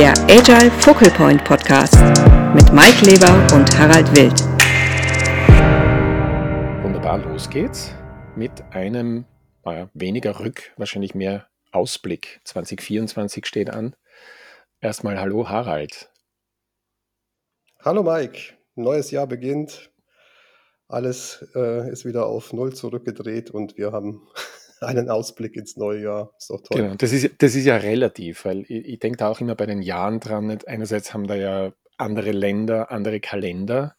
der Agile Focal Point Podcast mit Mike Leber und Harald Wild. Wunderbar, los geht's mit einem naja, weniger Rück, wahrscheinlich mehr Ausblick. 2024 steht an. Erstmal Hallo Harald. Hallo Mike, neues Jahr beginnt. Alles äh, ist wieder auf Null zurückgedreht und wir haben einen Ausblick ins neue Jahr. Ist doch toll. Genau, das ist, das ist ja relativ, weil ich, ich denke da auch immer bei den Jahren dran. Einerseits haben da ja andere Länder, andere Kalender.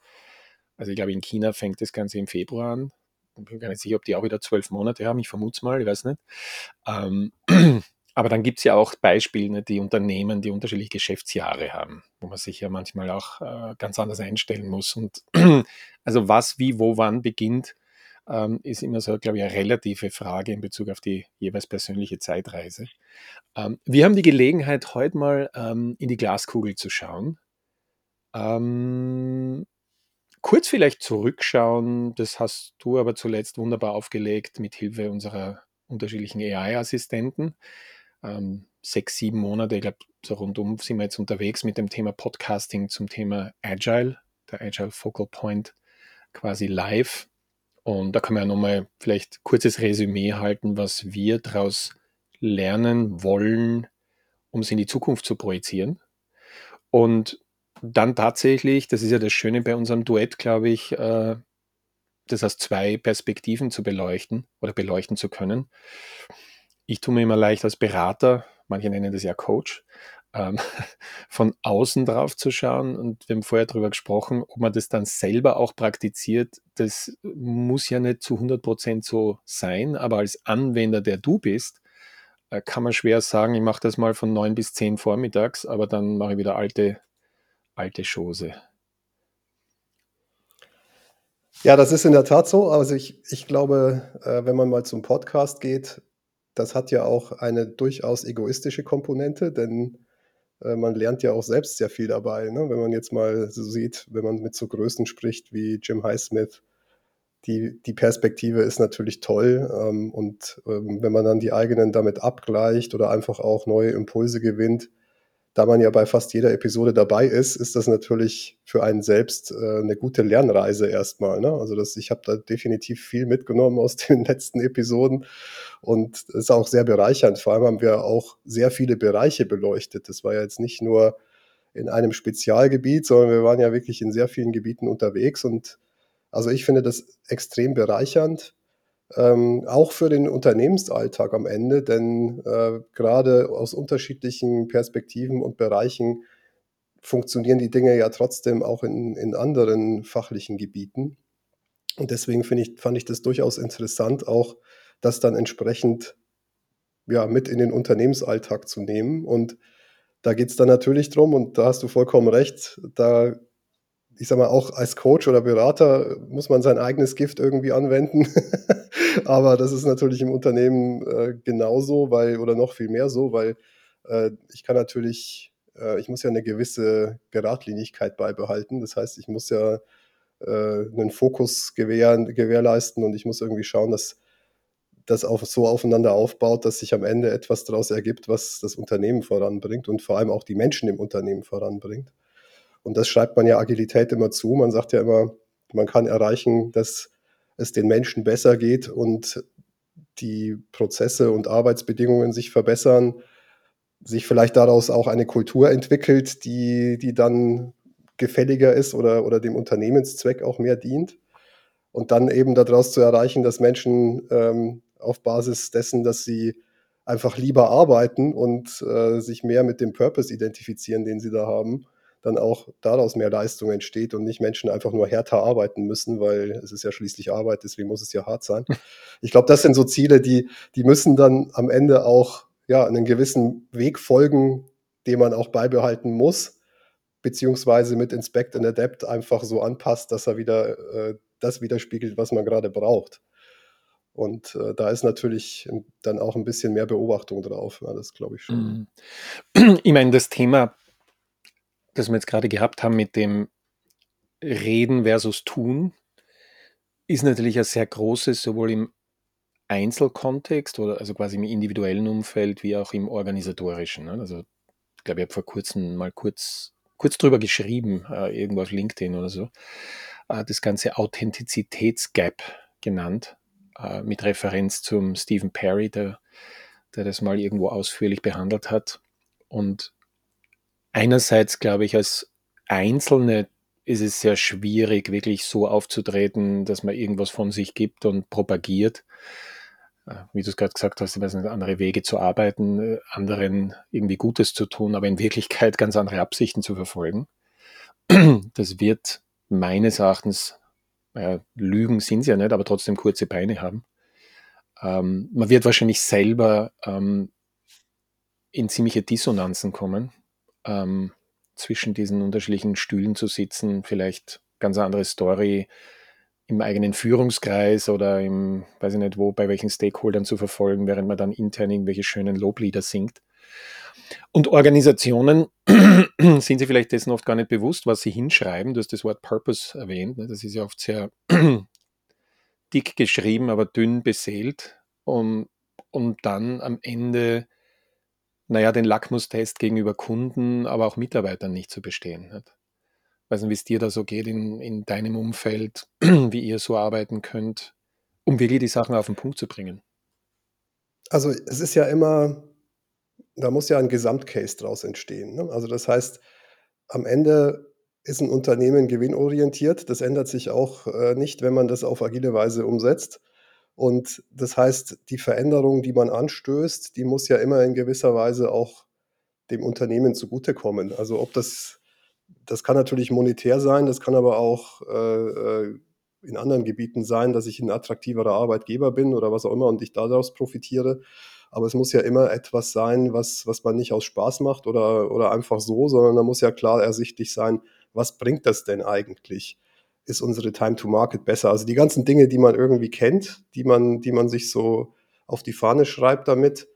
Also ich glaube, in China fängt das Ganze im Februar an. Ich bin gar nicht sicher, ob die auch wieder zwölf Monate haben. Ich vermute es mal, ich weiß nicht. Ähm, aber dann gibt es ja auch Beispiele, die Unternehmen, die unterschiedliche Geschäftsjahre haben, wo man sich ja manchmal auch äh, ganz anders einstellen muss. Und also was, wie, wo, wann beginnt, ähm, ist immer so, glaube ich, eine relative Frage in Bezug auf die jeweils persönliche Zeitreise. Ähm, wir haben die Gelegenheit, heute mal ähm, in die Glaskugel zu schauen. Ähm, kurz vielleicht zurückschauen, das hast du aber zuletzt wunderbar aufgelegt mit Hilfe unserer unterschiedlichen AI-Assistenten. Ähm, sechs, sieben Monate, ich glaube, so rundum sind wir jetzt unterwegs mit dem Thema Podcasting zum Thema Agile, der Agile Focal Point quasi live. Und da kann man ja nochmal vielleicht kurzes Resümee halten, was wir daraus lernen wollen, um es in die Zukunft zu projizieren. Und dann tatsächlich, das ist ja das Schöne bei unserem Duett, glaube ich, äh, das aus zwei Perspektiven zu beleuchten oder beleuchten zu können. Ich tue mir immer leicht als Berater, manche nennen das ja Coach, ähm, von außen drauf zu schauen. Und wir haben vorher darüber gesprochen, ob man das dann selber auch praktiziert. Das muss ja nicht zu 100 Prozent so sein, aber als Anwender, der du bist, äh, kann man schwer sagen, ich mache das mal von 9 bis 10 vormittags, aber dann mache ich wieder alte, alte Chose. Ja, das ist in der Tat so. Also ich, ich glaube, äh, wenn man mal zum Podcast geht, das hat ja auch eine durchaus egoistische Komponente, denn man lernt ja auch selbst sehr viel dabei. Ne? Wenn man jetzt mal so sieht, wenn man mit so Größen spricht wie Jim Highsmith, die, die Perspektive ist natürlich toll. Ähm, und ähm, wenn man dann die eigenen damit abgleicht oder einfach auch neue Impulse gewinnt, da man ja bei fast jeder Episode dabei ist, ist das natürlich für einen selbst äh, eine gute Lernreise erstmal. Ne? Also das, ich habe da definitiv viel mitgenommen aus den letzten Episoden und es ist auch sehr bereichernd. Vor allem haben wir auch sehr viele Bereiche beleuchtet. Das war ja jetzt nicht nur in einem Spezialgebiet, sondern wir waren ja wirklich in sehr vielen Gebieten unterwegs und also ich finde das extrem bereichernd ähm, auch für den Unternehmensalltag am Ende, denn äh, gerade aus unterschiedlichen Perspektiven und Bereichen funktionieren die Dinge ja trotzdem auch in, in anderen fachlichen Gebieten. Und deswegen ich, fand ich das durchaus interessant, auch das dann entsprechend ja, mit in den Unternehmensalltag zu nehmen. Und da geht es dann natürlich drum, und da hast du vollkommen recht, da ich sag mal, auch als Coach oder Berater muss man sein eigenes Gift irgendwie anwenden. Aber das ist natürlich im Unternehmen äh, genauso, weil, oder noch viel mehr so, weil äh, ich kann natürlich, äh, ich muss ja eine gewisse Geradlinigkeit beibehalten. Das heißt, ich muss ja äh, einen Fokus gewähren, gewährleisten und ich muss irgendwie schauen, dass das auf, so aufeinander aufbaut, dass sich am Ende etwas daraus ergibt, was das Unternehmen voranbringt und vor allem auch die Menschen im Unternehmen voranbringt. Und das schreibt man ja Agilität immer zu. Man sagt ja immer, man kann erreichen, dass es den Menschen besser geht und die Prozesse und Arbeitsbedingungen sich verbessern, sich vielleicht daraus auch eine Kultur entwickelt, die, die dann gefälliger ist oder, oder dem Unternehmenszweck auch mehr dient. Und dann eben daraus zu erreichen, dass Menschen ähm, auf Basis dessen, dass sie einfach lieber arbeiten und äh, sich mehr mit dem Purpose identifizieren, den sie da haben, dann auch daraus mehr Leistung entsteht und nicht Menschen einfach nur härter arbeiten müssen, weil es ist ja schließlich Arbeit, deswegen muss es ja hart sein. Ich glaube, das sind so Ziele, die, die müssen dann am Ende auch ja, einen gewissen Weg folgen, den man auch beibehalten muss, beziehungsweise mit Inspect and Adapt einfach so anpasst, dass er wieder äh, das widerspiegelt, was man gerade braucht. Und äh, da ist natürlich dann auch ein bisschen mehr Beobachtung drauf. Ja, das glaube ich schon. Mhm. Ich meine, das Thema das wir jetzt gerade gehabt haben mit dem Reden versus Tun, ist natürlich ein sehr großes, sowohl im Einzelkontext oder also quasi im individuellen Umfeld wie auch im organisatorischen. Ne? Also ich glaube, ich habe vor kurzem mal kurz, kurz drüber geschrieben, äh, irgendwo auf LinkedIn oder so, äh, das ganze Authentizitätsgap genannt, äh, mit Referenz zum Stephen Perry, der, der das mal irgendwo ausführlich behandelt hat. Und einerseits, glaube ich, als Einzelne ist es sehr schwierig, wirklich so aufzutreten, dass man irgendwas von sich gibt und propagiert. Äh, wie du es gerade gesagt hast, ich andere Wege zu arbeiten, äh, anderen irgendwie Gutes zu tun, aber in Wirklichkeit ganz andere Absichten zu verfolgen. Das wird meines Erachtens, ja, Lügen sind sie ja nicht, aber trotzdem kurze Beine haben. Ähm, man wird wahrscheinlich selber ähm, in ziemliche Dissonanzen kommen, ähm, zwischen diesen unterschiedlichen Stühlen zu sitzen, vielleicht ganz andere Story im eigenen Führungskreis oder im, weiß ich nicht wo, bei welchen Stakeholdern zu verfolgen, während man dann intern irgendwelche schönen Loblieder singt. Und Organisationen sind sie vielleicht dessen oft gar nicht bewusst, was sie hinschreiben. Du hast das Wort Purpose erwähnt. Ne? Das ist ja oft sehr dick geschrieben, aber dünn beseelt, um, um dann am Ende naja, den Lackmustest gegenüber Kunden, aber auch Mitarbeitern nicht zu bestehen. Nicht? weiß nicht, wie es dir da so geht in, in deinem Umfeld, wie ihr so arbeiten könnt, um wirklich die Sachen auf den Punkt zu bringen. Also es ist ja immer, da muss ja ein Gesamtcase draus entstehen. Ne? Also das heißt, am Ende ist ein Unternehmen gewinnorientiert. Das ändert sich auch äh, nicht, wenn man das auf agile Weise umsetzt. Und das heißt, die Veränderung, die man anstößt, die muss ja immer in gewisser Weise auch dem Unternehmen zugutekommen. Also ob das, das kann natürlich monetär sein, das kann aber auch äh, äh, in anderen Gebieten sein, dass ich ein attraktiverer Arbeitgeber bin oder was auch immer und ich daraus profitiere. Aber es muss ja immer etwas sein, was, was man nicht aus Spaß macht oder, oder einfach so, sondern da muss ja klar ersichtlich sein, was bringt das denn eigentlich? Ist unsere Time to Market besser. Also die ganzen Dinge, die man irgendwie kennt, die man, die man sich so auf die Fahne schreibt damit,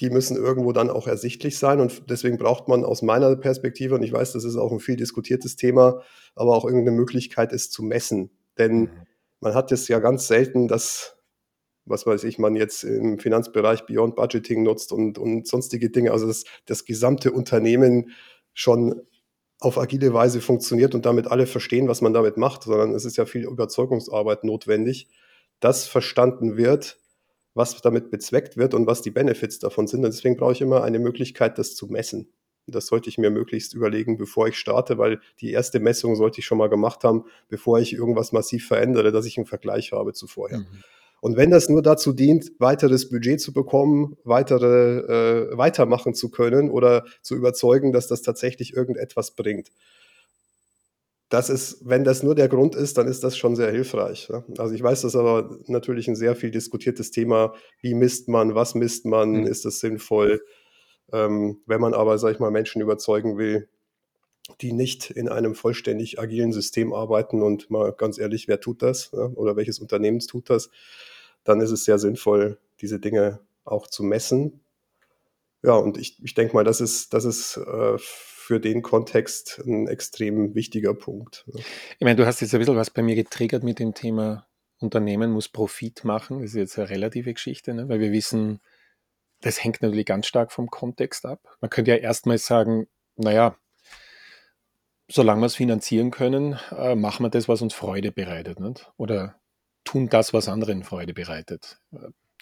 die müssen irgendwo dann auch ersichtlich sein. Und deswegen braucht man aus meiner Perspektive, und ich weiß, das ist auch ein viel diskutiertes Thema, aber auch irgendeine Möglichkeit, es zu messen. Denn mhm. man hat es ja ganz selten, dass, was weiß ich, man jetzt im Finanzbereich Beyond Budgeting nutzt und, und sonstige Dinge, also das, das gesamte Unternehmen schon auf agile Weise funktioniert und damit alle verstehen, was man damit macht, sondern es ist ja viel Überzeugungsarbeit notwendig, dass verstanden wird, was damit bezweckt wird und was die Benefits davon sind. Und deswegen brauche ich immer eine Möglichkeit, das zu messen. Das sollte ich mir möglichst überlegen, bevor ich starte, weil die erste Messung sollte ich schon mal gemacht haben, bevor ich irgendwas massiv verändere, dass ich einen Vergleich habe zu vorher. Mhm. Und wenn das nur dazu dient, weiteres Budget zu bekommen, weitere äh, weitermachen zu können oder zu überzeugen, dass das tatsächlich irgendetwas bringt. Das ist, wenn das nur der Grund ist, dann ist das schon sehr hilfreich. Ne? Also ich weiß, das ist aber natürlich ein sehr viel diskutiertes Thema. Wie misst man, was misst man, mhm. ist das sinnvoll? Ähm, wenn man aber, sag ich mal, Menschen überzeugen will, die nicht in einem vollständig agilen System arbeiten und mal ganz ehrlich, wer tut das oder welches Unternehmen tut das? Dann ist es sehr sinnvoll, diese Dinge auch zu messen. Ja, und ich, ich denke mal, das ist, das ist äh, für den Kontext ein extrem wichtiger Punkt. Ich meine, du hast jetzt ein bisschen was bei mir getriggert mit dem Thema Unternehmen muss Profit machen. Das ist jetzt eine relative Geschichte, ne? weil wir wissen, das hängt natürlich ganz stark vom Kontext ab. Man könnte ja erstmal sagen, naja, solange wir es finanzieren können, äh, machen wir das, was uns Freude bereitet. Nicht? Oder tun das, was anderen Freude bereitet.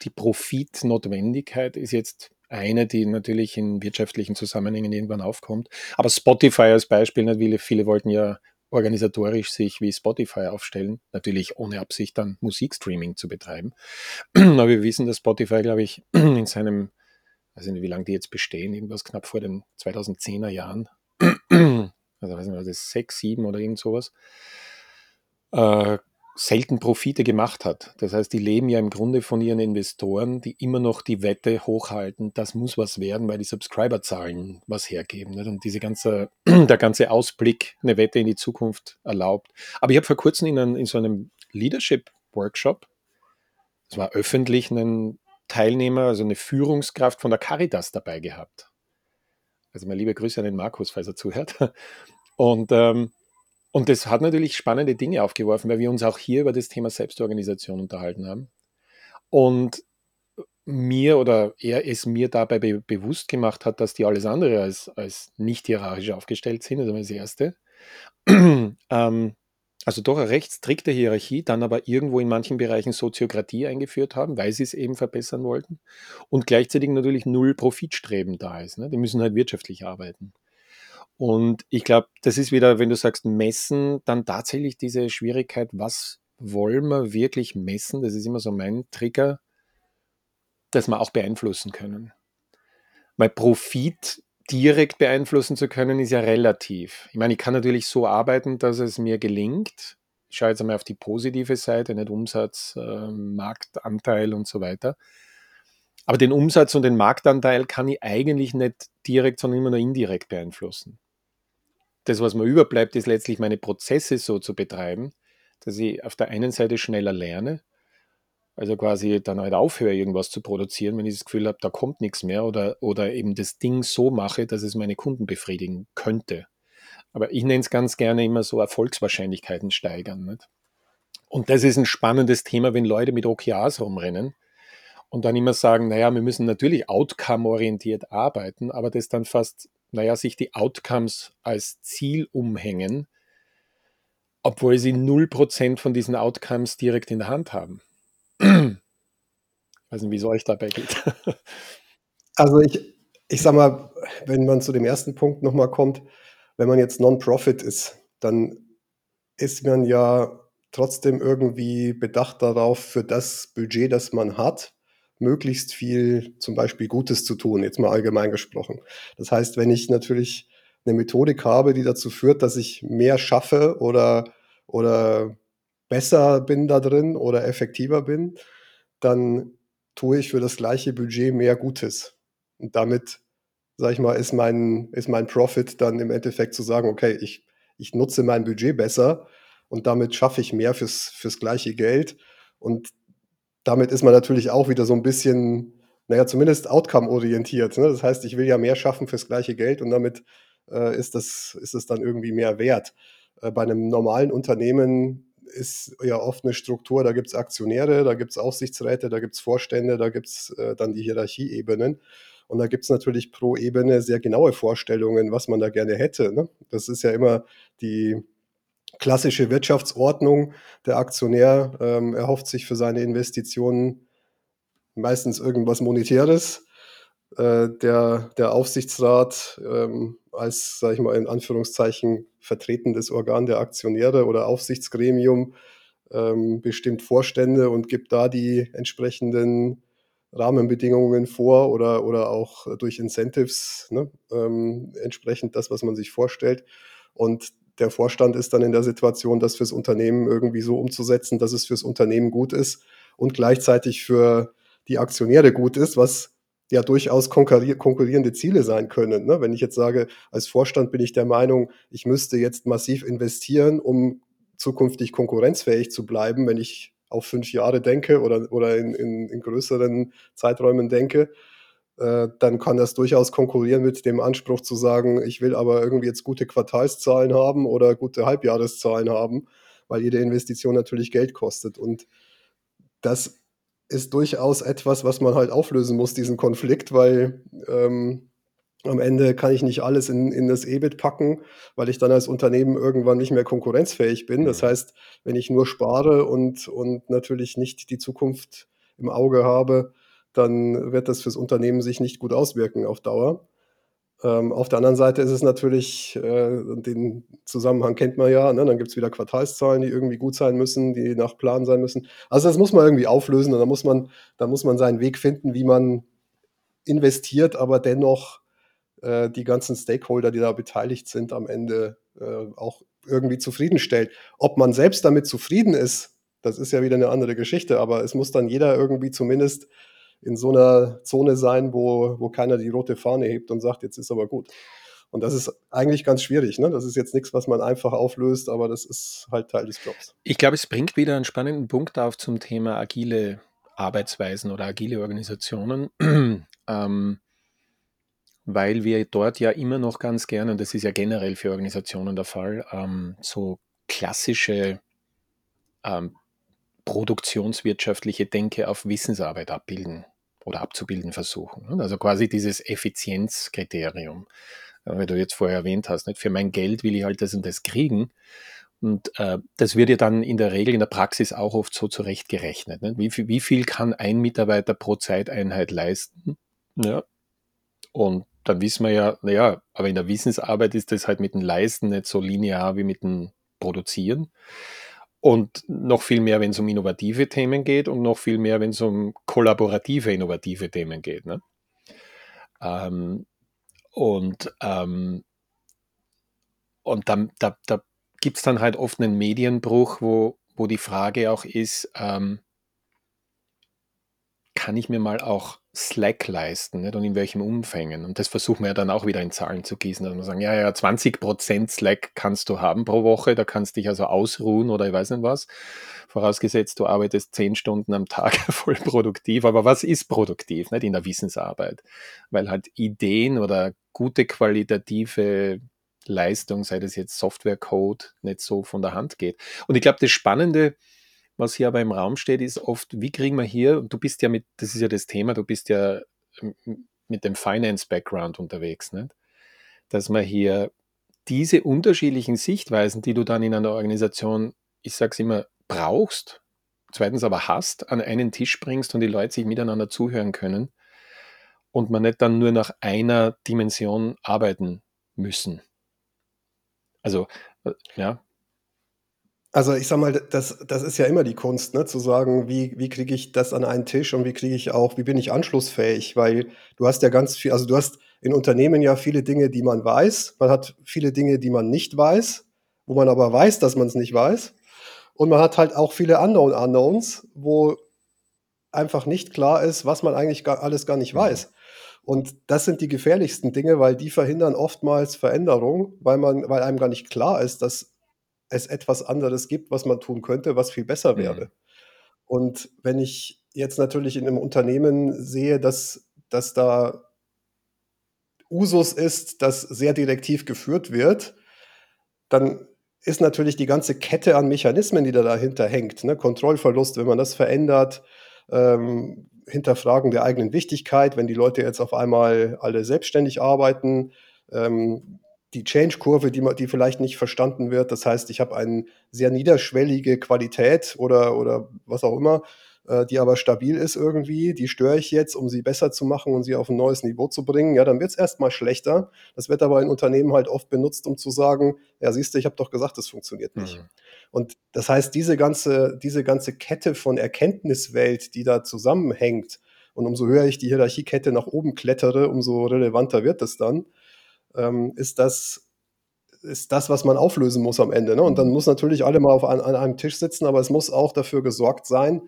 Die Profitnotwendigkeit ist jetzt eine, die natürlich in wirtschaftlichen Zusammenhängen irgendwann aufkommt. Aber Spotify als Beispiel, natürlich, viele wollten ja organisatorisch sich wie Spotify aufstellen, natürlich ohne Absicht dann Musikstreaming zu betreiben. Aber wir wissen, dass Spotify, glaube ich, in seinem, weiß ich nicht, wie lange die jetzt bestehen, irgendwas knapp vor den 2010er Jahren, also weiß nicht, was das sechs, sieben oder irgend sowas, äh, selten Profite gemacht hat. Das heißt, die leben ja im Grunde von ihren Investoren, die immer noch die Wette hochhalten, das muss was werden, weil die Subscriberzahlen was hergeben. Nicht? Und diese ganze, der ganze Ausblick, eine Wette in die Zukunft erlaubt. Aber ich habe vor kurzem in, einem, in so einem Leadership-Workshop, das war öffentlich, einen Teilnehmer, also eine Führungskraft von der Caritas dabei gehabt. Also meine liebe Grüße an den Markus, falls er zuhört. Und ähm, und das hat natürlich spannende Dinge aufgeworfen, weil wir uns auch hier über das Thema Selbstorganisation unterhalten haben. Und mir oder er es mir dabei be bewusst gemacht hat, dass die alles andere als, als nicht hierarchisch aufgestellt sind, also das Erste. ähm, also doch eine recht strikte Hierarchie, dann aber irgendwo in manchen Bereichen Soziokratie eingeführt haben, weil sie es eben verbessern wollten und gleichzeitig natürlich null Profitstreben da ist. Ne? Die müssen halt wirtschaftlich arbeiten. Und ich glaube, das ist wieder, wenn du sagst messen, dann tatsächlich diese Schwierigkeit, was wollen wir wirklich messen? Das ist immer so mein Trigger, dass wir auch beeinflussen können. Weil Profit direkt beeinflussen zu können, ist ja relativ. Ich meine, ich kann natürlich so arbeiten, dass es mir gelingt. Ich schaue jetzt einmal auf die positive Seite, nicht Umsatz, äh, Marktanteil und so weiter. Aber den Umsatz und den Marktanteil kann ich eigentlich nicht direkt, sondern immer nur indirekt beeinflussen. Das, was mir überbleibt, ist letztlich meine Prozesse so zu betreiben, dass ich auf der einen Seite schneller lerne, also quasi dann halt aufhöre, irgendwas zu produzieren, wenn ich das Gefühl habe, da kommt nichts mehr oder, oder eben das Ding so mache, dass es meine Kunden befriedigen könnte. Aber ich nenne es ganz gerne immer so Erfolgswahrscheinlichkeiten steigern. Nicht? Und das ist ein spannendes Thema, wenn Leute mit OKRs rumrennen und dann immer sagen, naja, wir müssen natürlich outcome-orientiert arbeiten, aber das dann fast, naja, sich die Outcomes als Ziel umhängen, obwohl sie 0% von diesen Outcomes direkt in der Hand haben. Ich weiß nicht, wie es euch dabei geht. Also ich, ich sag mal, wenn man zu dem ersten Punkt nochmal kommt, wenn man jetzt Non-Profit ist, dann ist man ja trotzdem irgendwie bedacht darauf, für das Budget, das man hat, möglichst viel zum Beispiel Gutes zu tun, jetzt mal allgemein gesprochen. Das heißt, wenn ich natürlich eine Methodik habe, die dazu führt, dass ich mehr schaffe oder, oder besser bin da drin oder effektiver bin, dann tue ich für das gleiche Budget mehr Gutes. Und damit, sage ich mal, ist mein, ist mein Profit dann im Endeffekt zu sagen, okay, ich, ich nutze mein Budget besser und damit schaffe ich mehr fürs, fürs gleiche Geld. Und damit ist man natürlich auch wieder so ein bisschen, naja, zumindest outcome-orientiert. Ne? Das heißt, ich will ja mehr schaffen fürs gleiche Geld und damit äh, ist, das, ist es dann irgendwie mehr wert. Äh, bei einem normalen Unternehmen ist ja oft eine Struktur, da gibt es Aktionäre, da gibt es Aufsichtsräte, da gibt es Vorstände, da gibt es äh, dann die Hierarchieebenen. Und da gibt es natürlich pro Ebene sehr genaue Vorstellungen, was man da gerne hätte. Ne? Das ist ja immer die klassische Wirtschaftsordnung. Der Aktionär ähm, erhofft sich für seine Investitionen meistens irgendwas Monetäres. Äh, der, der Aufsichtsrat ähm, als, sage ich mal, in Anführungszeichen vertretendes Organ der Aktionäre oder Aufsichtsgremium ähm, bestimmt Vorstände und gibt da die entsprechenden Rahmenbedingungen vor oder, oder auch durch Incentives ne, ähm, entsprechend das, was man sich vorstellt. Und der Vorstand ist dann in der Situation, das fürs Unternehmen irgendwie so umzusetzen, dass es fürs Unternehmen gut ist und gleichzeitig für die Aktionäre gut ist, was ja durchaus konkurrierende Ziele sein können. Ne? Wenn ich jetzt sage, als Vorstand bin ich der Meinung, ich müsste jetzt massiv investieren, um zukünftig konkurrenzfähig zu bleiben, wenn ich auf fünf Jahre denke oder, oder in, in, in größeren Zeiträumen denke, äh, dann kann das durchaus konkurrieren mit dem Anspruch zu sagen, ich will aber irgendwie jetzt gute Quartalszahlen haben oder gute Halbjahreszahlen haben, weil jede Investition natürlich Geld kostet. Und das ist durchaus etwas, was man halt auflösen muss, diesen Konflikt, weil ähm, am Ende kann ich nicht alles in, in das EBIT packen, weil ich dann als Unternehmen irgendwann nicht mehr konkurrenzfähig bin. Das mhm. heißt, wenn ich nur spare und, und natürlich nicht die Zukunft im Auge habe, dann wird das fürs Unternehmen sich nicht gut auswirken auf Dauer. Ähm, auf der anderen Seite ist es natürlich, äh, den Zusammenhang kennt man ja, ne? dann gibt es wieder Quartalszahlen, die irgendwie gut sein müssen, die nach Plan sein müssen. Also das muss man irgendwie auflösen und da muss man, da muss man seinen Weg finden, wie man investiert, aber dennoch äh, die ganzen Stakeholder, die da beteiligt sind, am Ende äh, auch irgendwie zufriedenstellt. Ob man selbst damit zufrieden ist, das ist ja wieder eine andere Geschichte, aber es muss dann jeder irgendwie zumindest in so einer Zone sein, wo, wo keiner die rote Fahne hebt und sagt, jetzt ist aber gut. Und das ist eigentlich ganz schwierig. Ne? Das ist jetzt nichts, was man einfach auflöst, aber das ist halt Teil des Jobs. Ich glaube, es bringt wieder einen spannenden Punkt auf zum Thema agile Arbeitsweisen oder agile Organisationen, ähm, weil wir dort ja immer noch ganz gerne, und das ist ja generell für Organisationen der Fall, ähm, so klassische ähm, produktionswirtschaftliche Denke auf Wissensarbeit abbilden. oder abzubilden versuchen. Ne? Also quasi dieses Effizienzkriterium, wie du jetzt vorher erwähnt hast. Nicht? Für mein Geld will ich halt das und das kriegen. Und äh, das wird ja dann in der Regel in der Praxis auch oft so zurechtgerechnet. Nicht? Wie, viel, wie viel kann ein Mitarbeiter pro Zeiteinheit leisten? Ja. Und dann wissen wir ja, naja, aber in der Wissensarbeit ist das halt mit dem Leisten nicht so linear wie mit dem Produzieren. Und noch viel mehr, wenn es um innovative Themen geht und noch viel mehr, wenn es um kollaborative, innovative Themen geht. Ne? Ähm, und ähm, und dann, da, da gibt es dann halt oft einen Medienbruch, wo, wo die Frage auch ist, ähm, kann ich mir mal auch Slack leisten nicht? und in welchem Umfängen. Und das versuchen wir ja dann auch wieder in Zahlen zu gießen. dass wir sagen, ja, ja, 20% Slack kannst du haben pro Woche, da kannst du dich also ausruhen oder ich weiß nicht was. Vorausgesetzt, du arbeitest 10 Stunden am Tag voll produktiv. Aber was ist produktiv nicht? in der Wissensarbeit? Weil halt Ideen oder gute qualitative Leistung, sei das jetzt Softwarecode, nicht so von der Hand geht. Und ich glaube, das Spannende, was hier aber im Raum steht, ist oft, wie kriegen wir hier, und du bist ja mit, das ist ja das Thema, du bist ja mit dem Finance-Background unterwegs, nicht? dass man hier diese unterschiedlichen Sichtweisen, die du dann in einer Organisation, ich sage es immer, brauchst, zweitens aber hast, an einen Tisch bringst und die Leute sich miteinander zuhören können und man nicht dann nur nach einer Dimension arbeiten müssen. Also, äh, ja, also ich sag mal, das, das ist ja immer die Kunst, ne? zu sagen, wie, wie kriege ich das an einen Tisch und wie kriege ich auch, wie bin ich anschlussfähig, weil du hast ja ganz viel, also du hast in Unternehmen ja viele Dinge, die man weiß, man hat viele Dinge, die man nicht weiß, wo man aber weiß, dass man es nicht weiß und man hat halt auch viele Unknown Unknowns, wo einfach nicht klar ist, was man eigentlich gar, alles gar nicht weiß. Und das sind die gefährlichsten Dinge, weil die verhindern oftmals Veränderung, weil man, weil einem gar nicht klar ist, dass es etwas anderes gibt, was man tun könnte, was viel besser mhm. wäre. Mhm. Und wenn ich jetzt natürlich in einem Unternehmen sehe, dass, dass da Usus ist, dass sehr direktiv geführt wird, dann ist natürlich die ganze Kette an Mechanismen, die da dahinter hängt. Ne? Kontrollverlust, wenn man das verändert, ähm, Hinterfragen der eigenen Wichtigkeit, wenn die Leute jetzt auf einmal alle selbstständig arbeiten, ähm, die Change-Kurve, die, die vielleicht nicht verstanden wird. Das heißt, ich habe eine sehr niederschwellige Qualität oder, oder was auch immer, äh, die aber stabil ist irgendwie. Die störe ich jetzt, um sie besser zu machen und sie auf ein neues Niveau zu bringen. Ja, dann wird es erstmal schlechter. Das wird aber in Unternehmen halt oft benutzt, um zu sagen, ja, siehst du, ich habe doch gesagt, das funktioniert nicht. Mhm. Und das heißt, diese ganze, diese ganze Kette von Erkenntniswelt, die da zusammenhängt, und umso höher ich die Hierarchiekette nach oben klettere, umso relevanter wird es dann ähm, ist das ist das, was man auflösen muss am Ende. Ne? Und dann mhm. muss natürlich alle mal auf an, an, einem Tisch sitzen, aber es muss auch dafür gesorgt sein,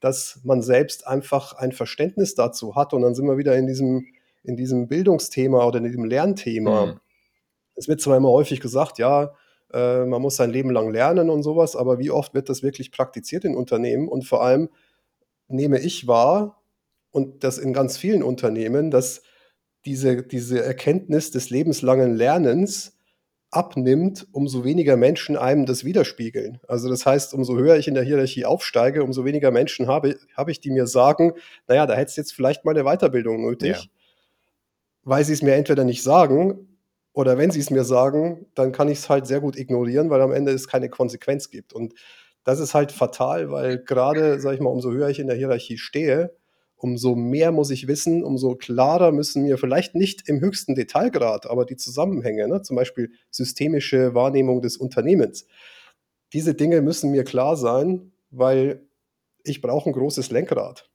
dass man selbst einfach ein Verständnis dazu hat. Und dann sind wir wieder in diesem, in diesem Bildungsthema oder in diesem Lernthema. Mhm. Es wird zwar immer häufig gesagt, ja, äh, man muss sein Leben lang lernen und sowas, aber wie oft wird das wirklich praktiziert in Unternehmen? Und vor allem nehme ich wahr, und das in ganz vielen Unternehmen, dass diese, diese Erkenntnis des lebenslangen Lernens abnimmt, umso weniger Menschen einem das widerspiegeln. Also das heißt, umso höher ich in der Hierarchie aufsteige, umso weniger Menschen habe, habe ich, die mir sagen, naja, da hättest du jetzt vielleicht mal eine Weiterbildung nötig, ja. weil sie es mir entweder nicht sagen oder wenn sie es mir sagen, dann kann ich es halt sehr gut ignorieren, weil am Ende es keine Konsequenz gibt. Und das ist halt fatal, weil gerade, sag ich mal, umso höher ich in der Hierarchie stehe, umso mehr muss ich wissen, umso klarer müssen mir vielleicht nicht im höchsten Detailgrad, aber die Zusammenhänge, ne, zum Beispiel systemische Wahrnehmung des Unternehmens, diese Dinge müssen mir klar sein, weil ich brauche ein großes Lenkrad,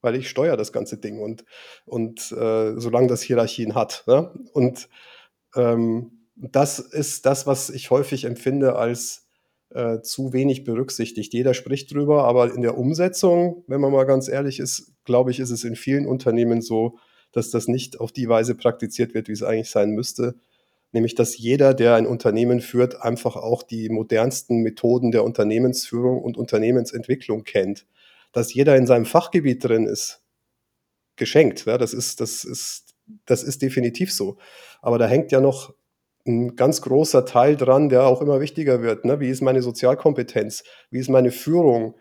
weil ich steuere das ganze Ding und, und äh, solange das Hierarchien hat. Ne? Und ähm, das ist das, was ich häufig empfinde als äh, zu wenig berücksichtigt. Jeder spricht drüber, aber in der Umsetzung, wenn man mal ganz ehrlich ist, glaube ich, ist es in vielen Unternehmen so, dass das nicht auf die Weise praktiziert wird, wie es eigentlich sein müsste. Nämlich, dass jeder, der ein Unternehmen führt, einfach auch die modernsten Methoden der Unternehmensführung und Unternehmensentwicklung kennt. Dass jeder in seinem Fachgebiet drin ist, geschenkt. Ja, das, ist, das, ist, das ist definitiv so. Aber da hängt ja noch ein ganz großer Teil dran, der auch immer wichtiger wird. Ne? Wie ist meine Sozialkompetenz? Wie ist meine Führung?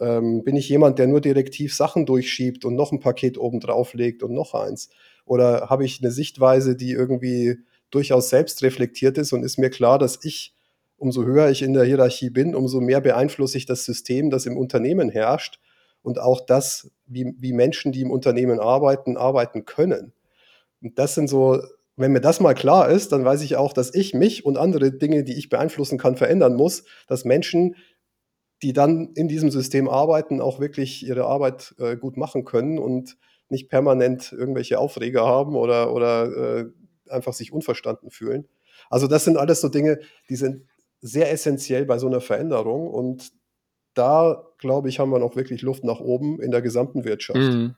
Ähm, bin ich jemand, der nur direktiv Sachen durchschiebt und noch ein Paket oben drauf legt und noch eins? Oder habe ich eine Sichtweise, die irgendwie durchaus selbst reflektiert ist und ist mir klar, dass ich, umso höher ich in der Hierarchie bin, umso mehr beeinflusse ich das System, das im Unternehmen herrscht und auch das, wie, wie Menschen, die im Unternehmen arbeiten, arbeiten können. Und das sind so, wenn mir das mal klar ist, dann weiß ich auch, dass ich mich und andere Dinge, die ich beeinflussen kann, verändern muss, dass Menschen, die dann in diesem System arbeiten, auch wirklich ihre Arbeit äh, gut machen können und nicht permanent irgendwelche Aufreger haben oder, oder äh, einfach sich unverstanden fühlen. Also das sind alles so Dinge, die sind sehr essentiell bei so einer Veränderung und da, glaube ich, haben wir noch wirklich Luft nach oben in der gesamten Wirtschaft. Mhm.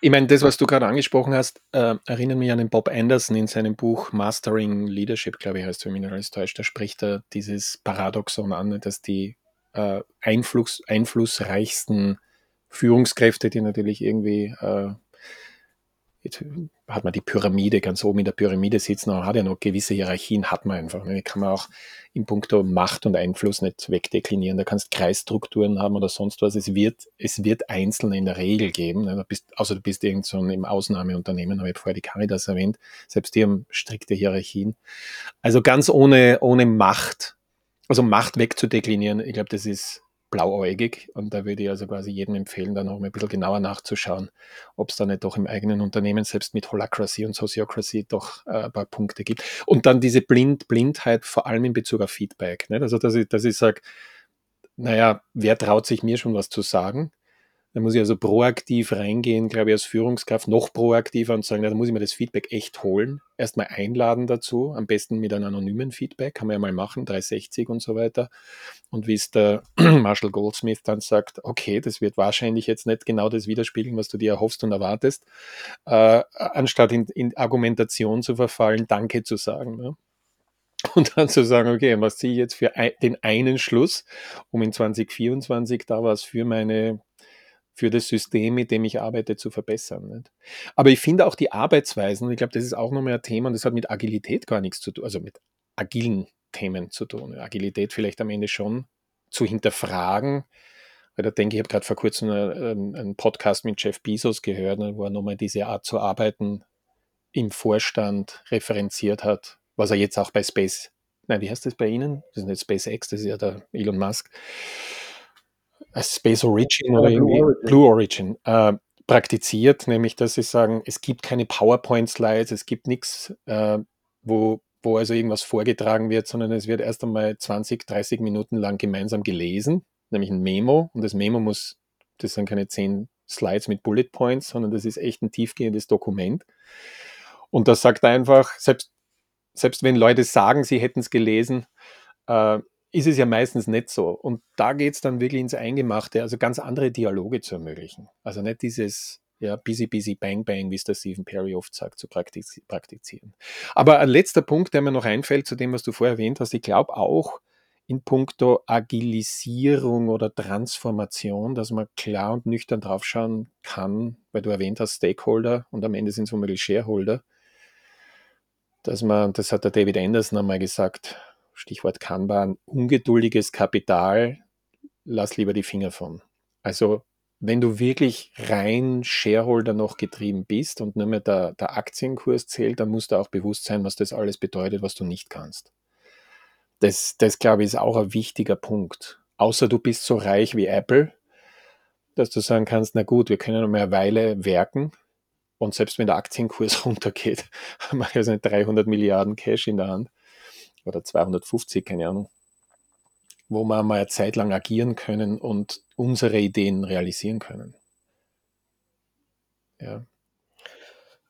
Ich meine, das, was du gerade angesprochen hast, äh, erinnert mich an den Bob Anderson in seinem Buch Mastering Leadership, glaube ich, heißt es, wenn mich nicht täuscht. Da spricht er dieses Paradoxon an, dass die äh, Einfluss, einflussreichsten Führungskräfte, die natürlich irgendwie äh, Jetzt hat man die Pyramide ganz oben in der Pyramide sitzen, aber hat ja noch gewisse Hierarchien, hat man einfach. Die kann man auch in puncto Macht und Einfluss nicht wegdeklinieren. Da kannst Kreisstrukturen haben oder sonst was. Es wird, es wird Einzelne in der Regel geben. Du bist, außer du bist irgend so ein im Ausnahmeunternehmen, habe ich vorher die Caritas erwähnt. Selbst die haben strikte Hierarchien. Also ganz ohne, ohne Macht, also Macht wegzudeklinieren, ich glaube, das ist blauäugig. Und da würde ich also quasi jedem empfehlen, da noch mal ein bisschen genauer nachzuschauen, ob es da nicht doch im eigenen Unternehmen selbst mit Holacracy und Sociocracy doch äh, ein paar Punkte gibt. Und dann diese Blind Blindheit, vor allem in Bezug auf Feedback. Nicht? Also, dass ich, dass ich sage, naja, wer traut sich mir schon was zu sagen? Da muss ich also proaktiv reingehen, glaube ich, als Führungskraft, noch proaktiver und sagen, da muss ich mir das Feedback echt holen. Erstmal einladen dazu, am besten mit einem anonymen Feedback, kann man ja mal machen, 360 und so weiter. Und wie es der Marshall Goldsmith dann sagt, okay, das wird wahrscheinlich jetzt nicht genau das widerspiegeln, was du dir erhoffst und erwartest, äh, anstatt in, in, Argumentation zu verfallen, Danke zu sagen. Ne? Und dann zu sagen, okay, was ziehe ich jetzt für den einen Schluss, um in 2024 da was für meine für das System, mit dem ich arbeite, zu verbessern. Nicht? Aber ich finde auch die Arbeitsweisen, ich glaube, das ist auch nochmal ein Thema, und das hat mit Agilität gar nichts zu tun, also mit agilen Themen zu tun. Agilität vielleicht am Ende schon zu hinterfragen, weil da denke ich, ich habe gerade vor kurzem einen, einen, Podcast mit Jeff Bezos gehört, ne, wo er nochmal diese Art zu arbeiten im Vorstand referenziert hat, was er jetzt auch bei Space, nein, wie heißt das bei Ihnen? Das ist nicht SpaceX, das ist ja der Elon Musk Space Origin oder Blue Origin, Blue Origin äh, praktiziert, nämlich dass sie sagen, es gibt keine PowerPoint-Slides, es gibt nichts, äh, wo, wo also irgendwas vorgetragen wird, sondern es wird erst einmal 20, 30 Minuten lang gemeinsam gelesen, nämlich ein Memo. Und das Memo muss, das sind keine zehn Slides mit Bullet Points, sondern das ist echt ein tiefgehendes Dokument. Und das sagt einfach, selbst, selbst wenn Leute sagen, sie hätten es gelesen, äh, ist es ja meistens nicht so. Und da geht es dann wirklich ins Eingemachte, also ganz andere Dialoge zu ermöglichen. Also nicht dieses ja, busy, busy, bang, bang, wie es der Stephen Perry oft sagt, zu praktizieren. Aber ein letzter Punkt, der mir noch einfällt zu dem, was du vorher erwähnt hast, ich glaube auch in puncto Agilisierung oder Transformation, dass man klar und nüchtern draufschauen kann, weil du erwähnt hast Stakeholder und am Ende sind es womöglich Shareholder, dass man, das hat der David Anderson einmal gesagt, Stichwort Kanban, ungeduldiges Kapital, lass lieber die Finger von. Also wenn du wirklich rein Shareholder noch getrieben bist und nur mehr der, der Aktienkurs zählt, dann musst du auch bewusst sein, was das alles bedeutet, was du nicht kannst. Das, das glaube ich, ist auch ein wichtiger Punkt. Außer du bist so reich wie Apple, dass du sagen kannst, na gut, wir können noch mal eine Weile werken und selbst wenn der Aktienkurs runtergeht, haben wir also 300 Milliarden Cash in der Hand oder 250, keine Ahnung, wo wir mal eine Zeit lang agieren können und unsere Ideen realisieren können. Ja.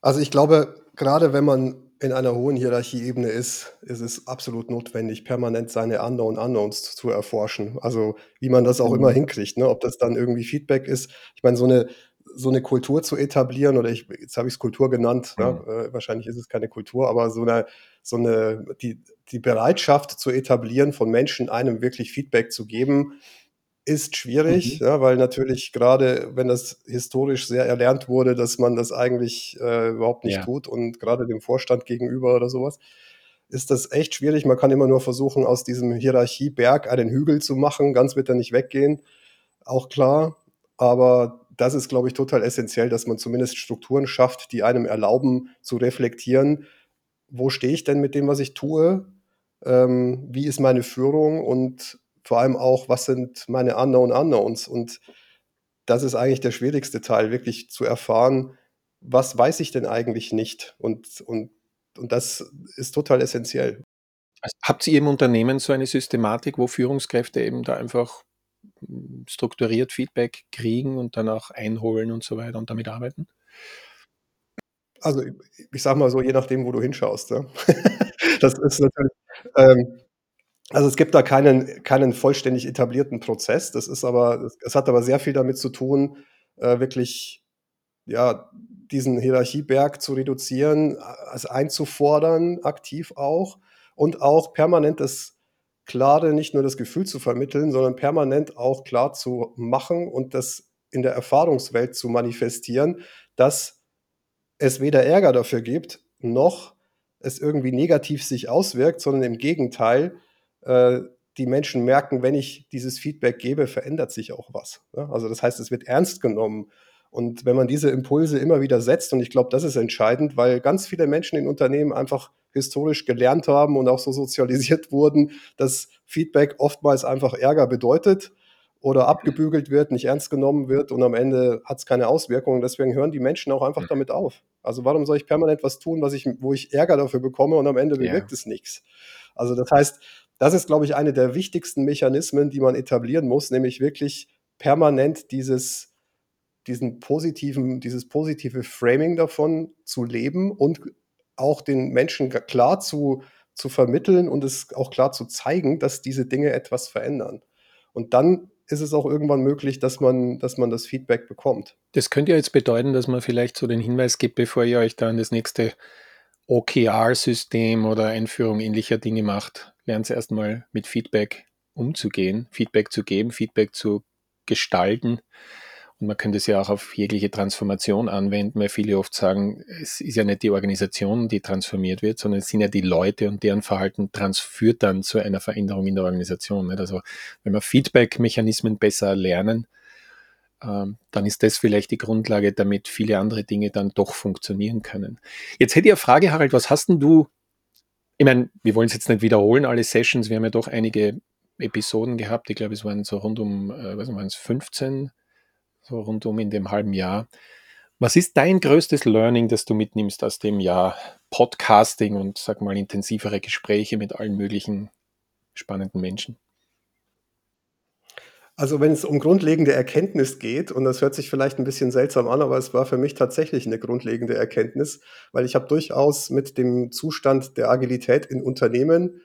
Also ich glaube, gerade wenn man in einer hohen Hierarchieebene ist, ist es absolut notwendig, permanent seine Unknown Unknowns zu erforschen. Also wie man das auch mhm. immer hinkriegt, ne? ob das dann irgendwie Feedback ist. Ich meine, so eine so eine Kultur zu etablieren, oder ich, jetzt habe ich es Kultur genannt, mhm. ja, äh, wahrscheinlich ist es keine Kultur, aber so eine, so eine, die, die Bereitschaft zu etablieren, von Menschen einem wirklich Feedback zu geben, ist schwierig, mhm. ja, weil natürlich gerade, wenn das historisch sehr erlernt wurde, dass man das eigentlich äh, überhaupt nicht ja. tut und gerade dem Vorstand gegenüber oder sowas, ist das echt schwierig. Man kann immer nur versuchen, aus diesem Hierarchieberg einen Hügel zu machen. Ganz wird er nicht weggehen. auch klar. Aber das ist, glaube ich, total essentiell, dass man zumindest Strukturen schafft, die einem erlauben zu reflektieren, wo stehe ich denn mit dem, was ich tue? Ähm, wie ist meine Führung? Und vor allem auch, was sind meine Unknown Unknowns? Und das ist eigentlich der schwierigste Teil, wirklich zu erfahren, was weiß ich denn eigentlich nicht? Und, und, und das ist total essentiell. Also habt ihr im Unternehmen so eine Systematik, wo Führungskräfte eben da einfach hm, strukturiert Feedback kriegen und danach einholen und so weiter und damit arbeiten? Also ich, sag mal so, je nachdem, wo du hinschaust. Ja. das ist natürlich. Ähm, also es gibt da keinen, keinen vollständig etablierten Prozess. Das ist aber, es hat aber sehr viel damit zu tun, äh, wirklich ja, diesen Hierarchieberg zu reduzieren, also einzufordern, aktiv auch, und auch permanent das Klare, nicht nur das Gefühl zu vermitteln, sondern permanent auch klar zu machen und das in der Erfahrungswelt zu manifestieren, dass es weder Ärger dafür gibt, noch es irgendwie negativ sich auswirkt, sondern im Gegenteil, äh, die Menschen merken, wenn ich dieses Feedback gebe, verändert sich auch was. Ne? Also das heißt, es wird ernst genommen. Und wenn man diese Impulse immer wieder setzt, und ich glaube, das ist entscheidend, weil ganz viele Menschen in Unternehmen einfach historisch gelernt haben und auch so sozialisiert wurden, dass Feedback oftmals einfach Ärger bedeutet oder abgebügelt wird, nicht ernst genommen wird und am Ende hat es keine Auswirkungen. Deswegen hören die Menschen auch einfach damit auf. Also warum soll ich permanent was tun, was ich, wo ich Ärger dafür bekomme und am Ende bewirkt ja. es nichts? Also das heißt, das ist, glaube ich, eine der wichtigsten Mechanismen, die man etablieren muss, nämlich wirklich permanent dieses, diesen positiven, dieses positive Framing davon zu leben und auch den Menschen klar zu, zu vermitteln und es auch klar zu zeigen, dass diese Dinge etwas verändern. Und dann ist es auch irgendwann möglich, dass man, dass man das Feedback bekommt. Das könnte ja jetzt bedeuten, dass man vielleicht so den Hinweis gibt, bevor ihr euch dann das nächste OKR-System oder Einführung ähnlicher Dinge macht, lernt es erstmal mit Feedback umzugehen, Feedback zu geben, Feedback zu gestalten. Man könnte es ja auch auf jegliche Transformation anwenden, weil viele oft sagen, es ist ja nicht die Organisation, die transformiert wird, sondern es sind ja die Leute und deren Verhalten transführt dann zu einer Veränderung in der Organisation. Also wenn wir Feedback-Mechanismen besser lernen, ähm, dann ist das vielleicht die Grundlage, damit viele andere Dinge dann doch funktionieren können. Jetzt hätte ich eine Frage, Harald, was hast denn du, ich meine, wir wollen es jetzt nicht wiederholen, alle Sessions, wir haben ja doch einige Episoden gehabt, ich glaube, es waren so rund um, äh, was waren es, 15 so rundum in dem halben Jahr. Was ist dein größtes Learning, das du mitnimmst aus dem Jahr Podcasting und sag mal intensivere Gespräche mit allen möglichen spannenden Menschen? Also wenn es um grundlegende Erkenntnis geht, und das hört sich vielleicht ein bisschen seltsam an, aber es war für mich tatsächlich eine grundlegende Erkenntnis, weil ich habe durchaus mit dem Zustand der Agilität in Unternehmen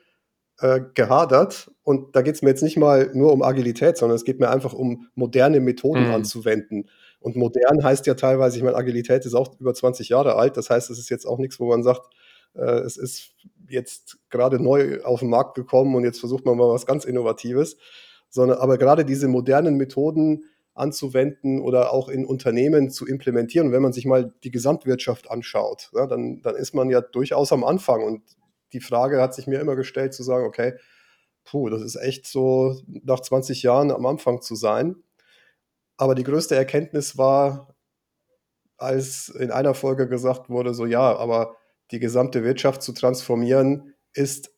äh, gehadert. Und da geht es mir jetzt nicht mal nur um Agilität, sondern es geht mir einfach um moderne Methoden mhm. anzuwenden. Und modern heißt ja teilweise, ich meine, Agilität ist auch über 20 Jahre alt. Das heißt, es ist jetzt auch nichts, wo man sagt, äh, es ist jetzt gerade neu auf den Markt gekommen und jetzt versucht man mal was ganz Innovatives. Sondern aber gerade diese modernen Methoden anzuwenden oder auch in Unternehmen zu implementieren. Und wenn man sich mal die Gesamtwirtschaft anschaut, ja, dann, dann ist man ja durchaus am Anfang. Und die Frage hat sich mir immer gestellt, zu sagen, okay, puh, das ist echt so nach 20 Jahren am Anfang zu sein. Aber die größte Erkenntnis war, als in einer Folge gesagt wurde, so ja, aber die gesamte Wirtschaft zu transformieren ist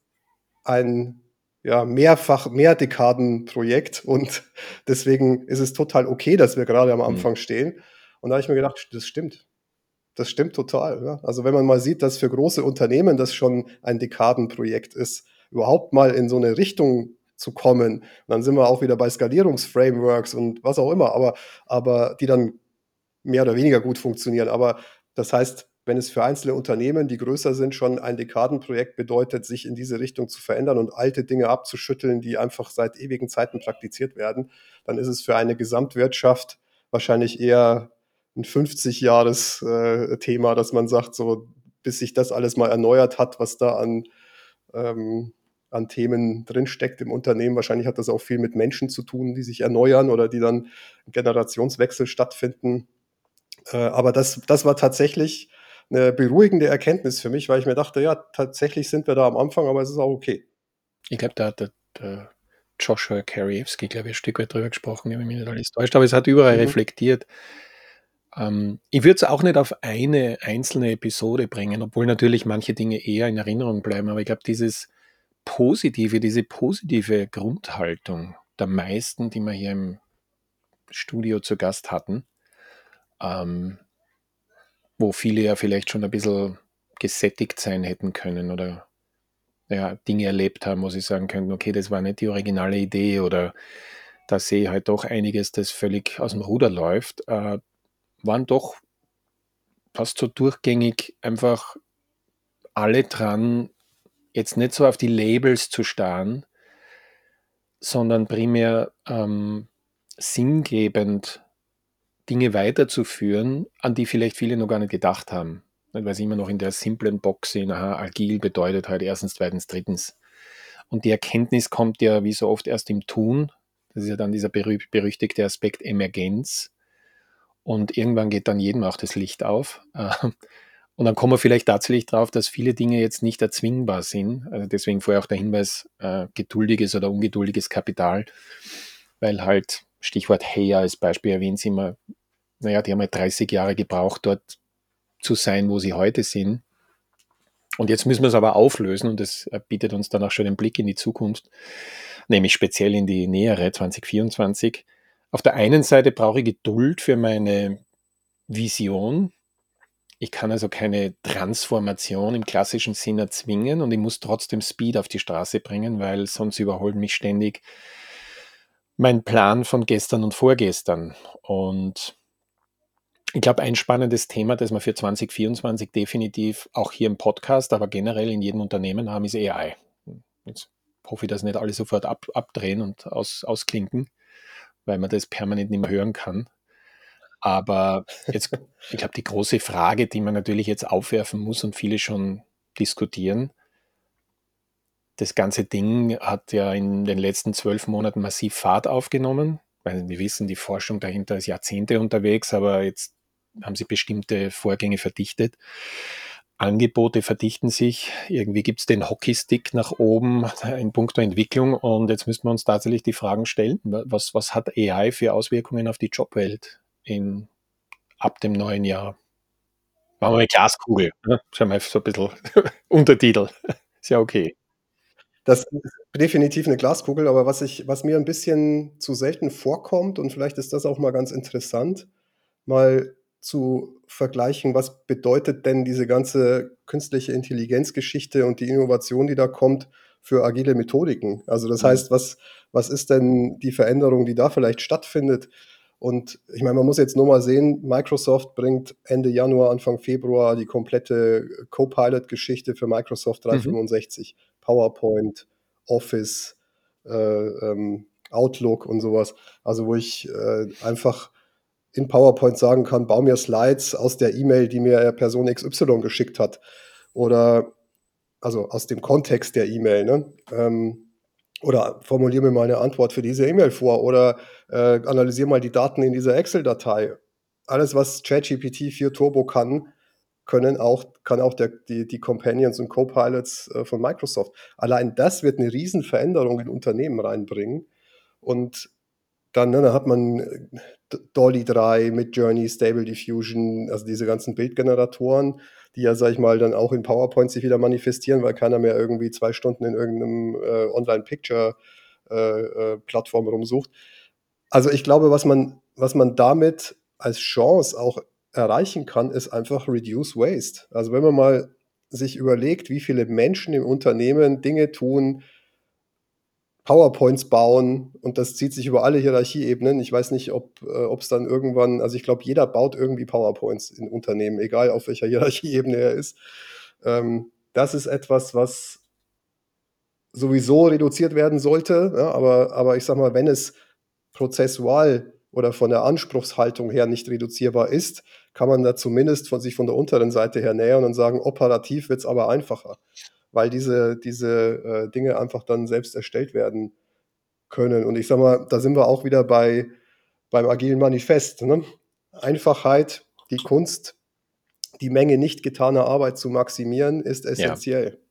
ein ja, mehrfach, mehr Dekaden-Projekt und deswegen ist es total okay, dass wir gerade am mhm. Anfang mhm. stehen. Und da habe ich mir gedacht, das stimmt. Das stimmt total. Ja. Also wenn man mal sieht, dass für große Unternehmen das schon ein Dekadenprojekt ist, überhaupt mal in so eine Richtung zu kommen, dann sind wir auch wieder bei Skalierungsframeworks und was auch immer, aber, aber die dann mehr oder weniger gut funktionieren. Aber das heißt, wenn es für einzelne Unternehmen, die größer sind, schon ein Dekadenprojekt bedeutet, sich in diese Richtung zu verändern und alte Dinge abzuschütteln, die einfach seit ewigen Zeiten praktiziert werden, dann ist es für eine Gesamtwirtschaft wahrscheinlich eher ein 50-Jahres-Thema, äh, dass man sagt, so bis sich das alles mal erneuert hat, was da an, ähm, an Themen drinsteckt im Unternehmen. Wahrscheinlich hat das auch viel mit Menschen zu tun, die sich erneuern oder die dann Generationswechsel stattfinden. Äh, aber das, das war tatsächlich eine beruhigende Erkenntnis für mich, weil ich mir dachte, ja, tatsächlich sind wir da am Anfang, aber es ist auch okay. Ich glaube, da, da, da Joshua Kariewski, glaube ich, ein Stück weit drüber gesprochen, wenn mich nicht alles täuscht, aber es hat überall mhm. reflektiert. Ähm, ich würde es auch nicht auf eine einzelne Episode bringen, obwohl natürlich manche Dinge eher in Erinnerung bleiben, aber ich glaube, dieses positive, diese positive Grundhaltung der meisten, die wir hier im Studio zu Gast hatten, ähm, wo viele ja vielleicht schon ein bisschen gesättigt sein hätten können oder ja, Dinge erlebt haben, wo sie sagen könnten, okay, das war nicht die originale Idee oder da sehe ich halt doch einiges, das völlig aus dem Ruder läuft, äh, waren doch fast so durchgängig einfach alle dran, jetzt nicht so auf die Labels zu starren, sondern primär ähm, sinngebend Dinge weiterzuführen, an die vielleicht viele noch gar nicht gedacht haben. Weil sie immer noch in der simplen Box sehen, aha, agil bedeutet halt erstens, zweitens, drittens. Und die Erkenntnis kommt ja wie so oft erst im Tun. Das ist ja dann dieser berüchtigte Aspekt Emergenz. Und irgendwann geht dann jedem auch das Licht auf. Und dann kommen wir vielleicht tatsächlich drauf, dass viele Dinge jetzt nicht erzwingbar sind. Also deswegen vorher auch der Hinweis, äh, geduldiges oder ungeduldiges Kapital, weil halt, Stichwort Heya als Beispiel erwähnen Sie immer, naja, die haben halt 30 Jahre gebraucht, dort zu sein, wo sie heute sind. Und jetzt müssen wir es aber auflösen und das bietet uns dann auch schon einen Blick in die Zukunft, nämlich speziell in die nähere 2024. Auf der einen Seite brauche ich Geduld für meine Vision. Ich kann also keine Transformation im klassischen Sinn erzwingen und ich muss trotzdem Speed auf die Straße bringen, weil sonst überholt mich ständig mein Plan von gestern und vorgestern. Und ich glaube, ein spannendes Thema, das wir für 2024 definitiv auch hier im Podcast, aber generell in jedem Unternehmen haben, ist AI. Jetzt hoffe ich, dass nicht alle sofort ab, abdrehen und aus, ausklinken, weil man das permanent nicht mehr hören kann. Aber jetzt, ich glaube, die große Frage, die man natürlich jetzt aufwerfen muss und viele schon diskutieren, das ganze Ding hat ja in den letzten zwölf Monaten massiv Fahrt aufgenommen. Weil wir wissen, die Forschung dahinter ist Jahrzehnte unterwegs, aber jetzt haben sich bestimmte Vorgänge verdichtet. Angebote verdichten sich. Irgendwie gibt es den Hockeystick nach oben in puncto Entwicklung. Und jetzt müssen wir uns tatsächlich die Fragen stellen, was, was hat AI für Auswirkungen auf die Jobwelt in, ab dem neuen Jahr? Machen wir eine Glaskugel. Ne? Schauen wir so ein bisschen Untertitel. Ist ja okay. Das ist definitiv eine Glaskugel, aber was, ich, was mir ein bisschen zu selten vorkommt, und vielleicht ist das auch mal ganz interessant, mal zu vergleichen, was bedeutet denn diese ganze künstliche Intelligenzgeschichte und die Innovation, die da kommt, für agile Methodiken. Also das mhm. heißt, was, was ist denn die Veränderung, die da vielleicht stattfindet? Und ich meine, man muss jetzt nur mal sehen, Microsoft bringt Ende Januar, Anfang Februar die komplette Copilot-Geschichte für Microsoft 365, mhm. PowerPoint, Office, äh, ähm, Outlook und sowas. Also wo ich äh, einfach in PowerPoint sagen kann, bau mir Slides aus der E-Mail, die mir Person XY geschickt hat. Oder also aus dem Kontext der E-Mail. Ne? Ähm, oder formuliere mir mal eine Antwort für diese E-Mail vor oder äh, analysiere mal die Daten in dieser Excel-Datei. Alles, was ChatGPT 4 Turbo kann, können auch, kann auch der, die, die Companions und Copilots äh, von Microsoft. Allein das wird eine Riesenveränderung in Unternehmen reinbringen. Und dann, ne, dann hat man äh, Dolly 3 mit Journey, Stable Diffusion, also diese ganzen Bildgeneratoren, die ja, sag ich mal, dann auch in PowerPoint sich wieder manifestieren, weil keiner mehr irgendwie zwei Stunden in irgendeinem äh, Online-Picture-Plattform äh, äh, rumsucht. Also ich glaube, was man, was man damit als Chance auch erreichen kann, ist einfach Reduce Waste. Also wenn man mal sich überlegt, wie viele Menschen im Unternehmen Dinge tun, PowerPoints bauen und das zieht sich über alle Hierarchieebenen. Ich weiß nicht, ob äh, es dann irgendwann, also ich glaube, jeder baut irgendwie PowerPoints in Unternehmen, egal auf welcher Hierarchieebene er ist. Ähm, das ist etwas, was sowieso reduziert werden sollte, ja, aber, aber ich sage mal, wenn es prozessual oder von der Anspruchshaltung her nicht reduzierbar ist, kann man da zumindest von sich von der unteren Seite her nähern und sagen, operativ wird es aber einfacher weil diese, diese äh, Dinge einfach dann selbst erstellt werden können. Und ich sag mal, da sind wir auch wieder bei, beim agilen Manifest. Ne? Einfachheit, die Kunst, die Menge nicht getaner Arbeit zu maximieren, ist essentiell. Ja.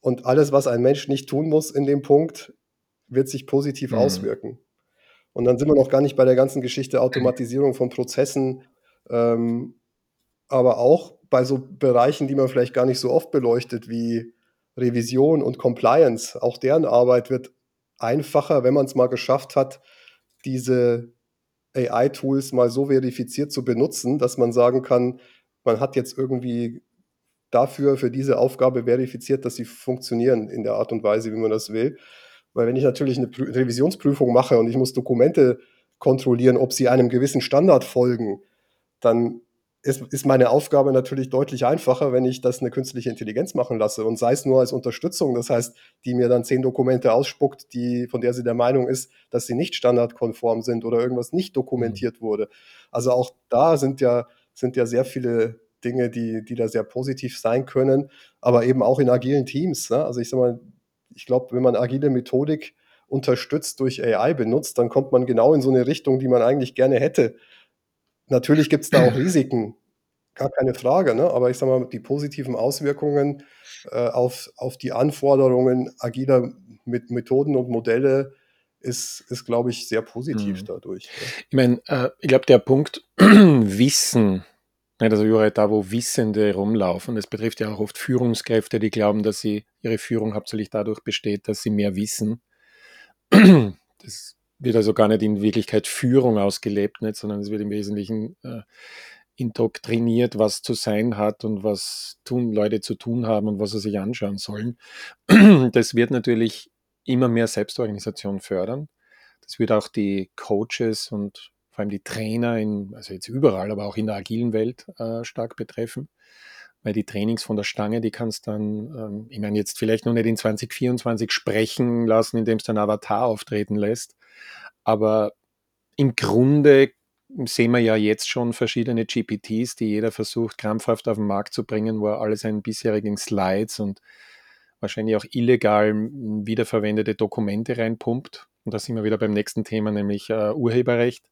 Und alles, was ein Mensch nicht tun muss in dem Punkt, wird sich positiv mhm. auswirken. Und dann sind wir noch gar nicht bei der ganzen Geschichte Automatisierung von Prozessen, ähm, aber auch bei so Bereichen, die man vielleicht gar nicht so oft beleuchtet, wie Revision und Compliance. Auch deren Arbeit wird einfacher, wenn man es mal geschafft hat, diese AI-Tools mal so verifiziert zu benutzen, dass man sagen kann, man hat jetzt irgendwie dafür, für diese Aufgabe verifiziert, dass sie funktionieren in der Art und Weise, wie man das will. Weil wenn ich natürlich eine Revisionsprüfung mache und ich muss Dokumente kontrollieren, ob sie einem gewissen Standard folgen, dann ist, ist meine Aufgabe natürlich deutlich einfacher, wenn ich das eine künstliche Intelligenz machen lasse und sei es nur als Unterstützung. Das heißt, die mir dann zehn Dokumente ausspuckt, die, von der sie der Meinung ist, dass sie nicht standardkonform sind oder irgendwas nicht dokumentiert mhm. wurde. Also auch da sind ja, sind ja sehr viele Dinge, die, die da sehr positiv sein können, aber eben auch in agilen Teams. Ne? Also ich sag mal, ich glaube, wenn man agile Methodik unterstützt durch AI benutzt, dann kommt man genau in so eine Richtung, die man eigentlich gerne hätte. Natürlich gibt es da auch Risiken, gar keine Frage, ne? aber ich sage mal, die positiven Auswirkungen äh, auf, auf die Anforderungen agiler mit Methoden und Modelle ist, ist glaube ich, sehr positiv mhm. dadurch. Ja. Ich meine, äh, ich glaube, der Punkt Wissen, also überall da, wo Wissende rumlaufen, das betrifft ja auch oft Führungskräfte, die glauben, dass sie ihre Führung hauptsächlich dadurch besteht, dass sie mehr wissen. Das wird also gar nicht in Wirklichkeit Führung ausgelebt, nicht, sondern es wird im Wesentlichen äh, indoktriniert, was zu sein hat und was tun, Leute zu tun haben und was sie sich anschauen sollen. Das wird natürlich immer mehr Selbstorganisation fördern. Das wird auch die Coaches und vor allem die Trainer, in, also jetzt überall, aber auch in der agilen Welt äh, stark betreffen. Weil die Trainings von der Stange, die kannst dann, ähm, ich meine, jetzt vielleicht noch nicht in 2024 sprechen lassen, indem es dann Avatar auftreten lässt. Aber im Grunde sehen wir ja jetzt schon verschiedene GPTs, die jeder versucht, krampfhaft auf den Markt zu bringen, wo er alle seine bisherigen Slides und wahrscheinlich auch illegal wiederverwendete Dokumente reinpumpt. Und da sind wir wieder beim nächsten Thema, nämlich äh, Urheberrecht.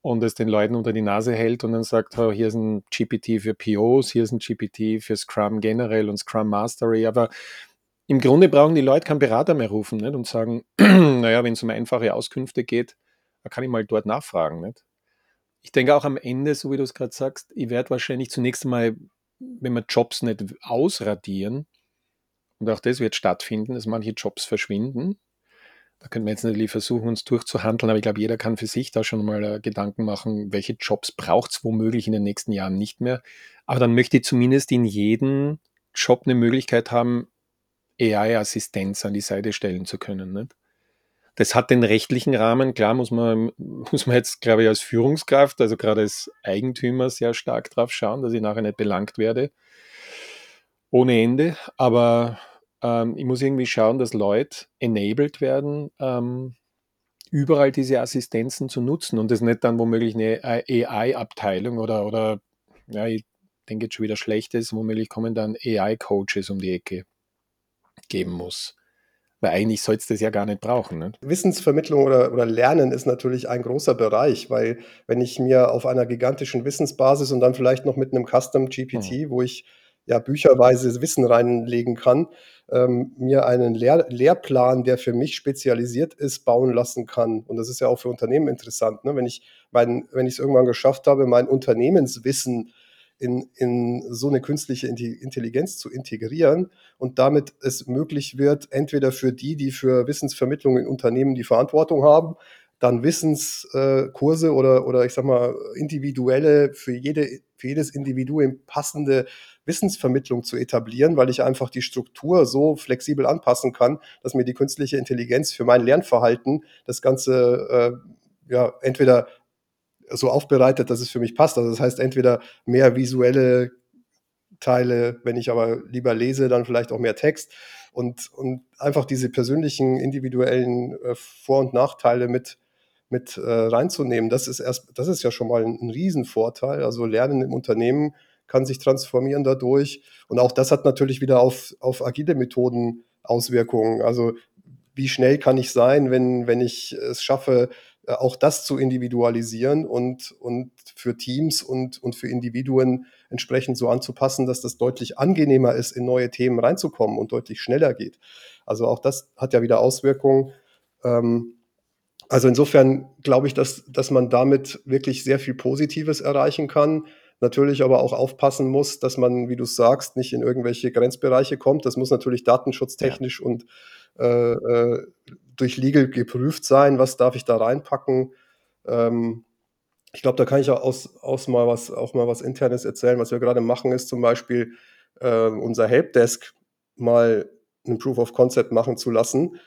Und es den Leuten unter die Nase hält und dann sagt, oh, hier ist ein GPT für POs, hier ist ein GPT für Scrum generell und Scrum Mastery. Aber im Grunde brauchen die Leute keinen Berater mehr rufen nicht? und sagen, naja, wenn es um einfache Auskünfte geht, kann ich mal dort nachfragen. Nicht? Ich denke auch am Ende, so wie du es gerade sagst, ich werde wahrscheinlich zunächst einmal, wenn wir Jobs nicht ausradieren, und auch das wird stattfinden, dass manche Jobs verschwinden. Da könnten wir jetzt natürlich versuchen, uns durchzuhandeln, aber ich glaube, jeder kann für sich da schon mal äh, Gedanken machen, welche Jobs braucht es womöglich in den nächsten Jahren nicht mehr. Aber dann möchte ich zumindest in jedem Job eine Möglichkeit haben, AI-Assistenz an die Seite stellen zu können. Nicht? Das hat den rechtlichen Rahmen, klar muss man, muss man jetzt, glaube ich, als Führungskraft, also gerade als Eigentümer sehr stark drauf schauen, dass ich nachher nicht belangt werde. Ohne Ende. Aber ähm, ich muss irgendwie schauen, dass Leute enabled werden, ähm, überall diese Assistenzen zu nutzen und das nicht dann womöglich eine AI-Abteilung oder, oder ja, ich denke jetzt schon wieder schlecht ist, womöglich kommen dann AI-Coaches um die Ecke geben muss. Weil eigentlich soll es das ja gar nicht brauchen. Ne? Wissensvermittlung oder, oder Lernen ist natürlich ein großer Bereich, weil wenn ich mir auf einer gigantischen Wissensbasis und dann vielleicht noch mit einem Custom GPT, mhm. wo ich ja bücherweise Wissen reinlegen kann, ähm, mir einen Lehr Lehrplan, der für mich spezialisiert ist, bauen lassen kann. Und das ist ja auch für Unternehmen interessant. Ne? Wenn ich mein, wenn ich es irgendwann geschafft habe, mein Unternehmenswissen in, in so eine künstliche Intelligenz zu integrieren und damit es möglich wird, entweder für die, die für Wissensvermittlung in Unternehmen die Verantwortung haben, dann Wissenskurse äh, oder, oder ich sag mal individuelle, für, jede, für jedes Individuum passende Wissensvermittlung zu etablieren, weil ich einfach die Struktur so flexibel anpassen kann, dass mir die künstliche Intelligenz für mein Lernverhalten das Ganze äh, ja entweder so aufbereitet, dass es für mich passt. Also das heißt entweder mehr visuelle Teile, wenn ich aber lieber lese, dann vielleicht auch mehr Text und, und einfach diese persönlichen, individuellen äh, Vor- und Nachteile mit, mit äh, reinzunehmen. Das ist erst, das ist ja schon mal ein, Riesenvorteil. Also Lernen im Unternehmen kann sich transformieren dadurch. Und auch das hat natürlich wieder auf, auf agile Methoden Auswirkungen. Also wie schnell kann ich sein, wenn, wenn ich es schaffe, äh, auch das zu individualisieren und, und für Teams und, und für Individuen entsprechend so anzupassen, dass das deutlich angenehmer ist, in neue Themen reinzukommen und deutlich schneller geht. Also auch das hat ja wieder Auswirkungen Ähm, also insofern glaube ich, dass, dass man damit wirklich sehr viel Positives erreichen kann. Natürlich aber auch aufpassen muss, dass man, wie du sagst, nicht in irgendwelche Grenzbereiche kommt. Das muss natürlich datenschutztechnisch ja. und äh, äh, durch Legal geprüft sein. Was darf ich da reinpacken? Ähm, ich glaube, da kann ich auch, aus, aus mal was, auch mal was Internes erzählen. Was wir gerade machen, ist zum Beispiel äh, unser Helpdesk mal ein Proof of Concept machen zu lassen.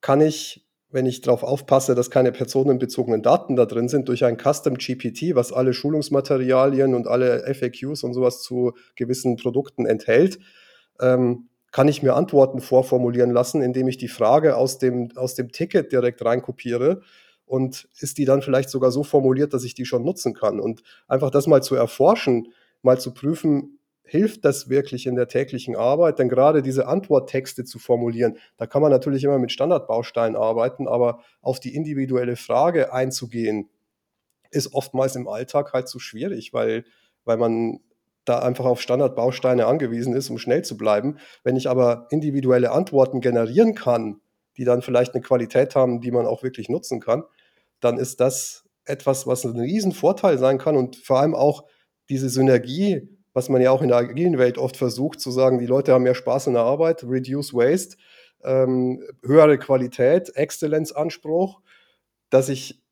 Kann ich wenn ich darauf aufpasse, dass keine personenbezogenen Daten da drin sind, durch ein Custom GPT, was alle Schulungsmaterialien und alle FAQs und sowas zu gewissen Produkten enthält, ähm, kann ich mir Antworten vorformulieren lassen, indem ich die Frage aus dem, aus dem Ticket direkt reinkopiere und ist die dann vielleicht sogar so formuliert, dass ich die schon nutzen kann. Und einfach das mal zu erforschen, mal zu prüfen, hilft das wirklich in der täglichen Arbeit? Denn gerade diese Antworttexte zu formulieren, da kann man natürlich immer mit Standardbausteinen arbeiten, aber auf die individuelle Frage einzugehen, ist oftmals im Alltag halt zu schwierig, weil, weil man da einfach auf Standardbausteine angewiesen ist, um schnell zu bleiben. Wenn ich aber individuelle Antworten generieren kann, die dann vielleicht eine Qualität haben, die man auch wirklich nutzen kann, dann ist das etwas, was ein Riesenvorteil sein kann und vor allem auch diese Synergie was man ja auch in der agilen Welt oft versucht, zu sagen, die Leute haben mehr Spaß in der Arbeit, reduce waste, ähm, höhere Qualität, Exzellenzanspruch, dass ich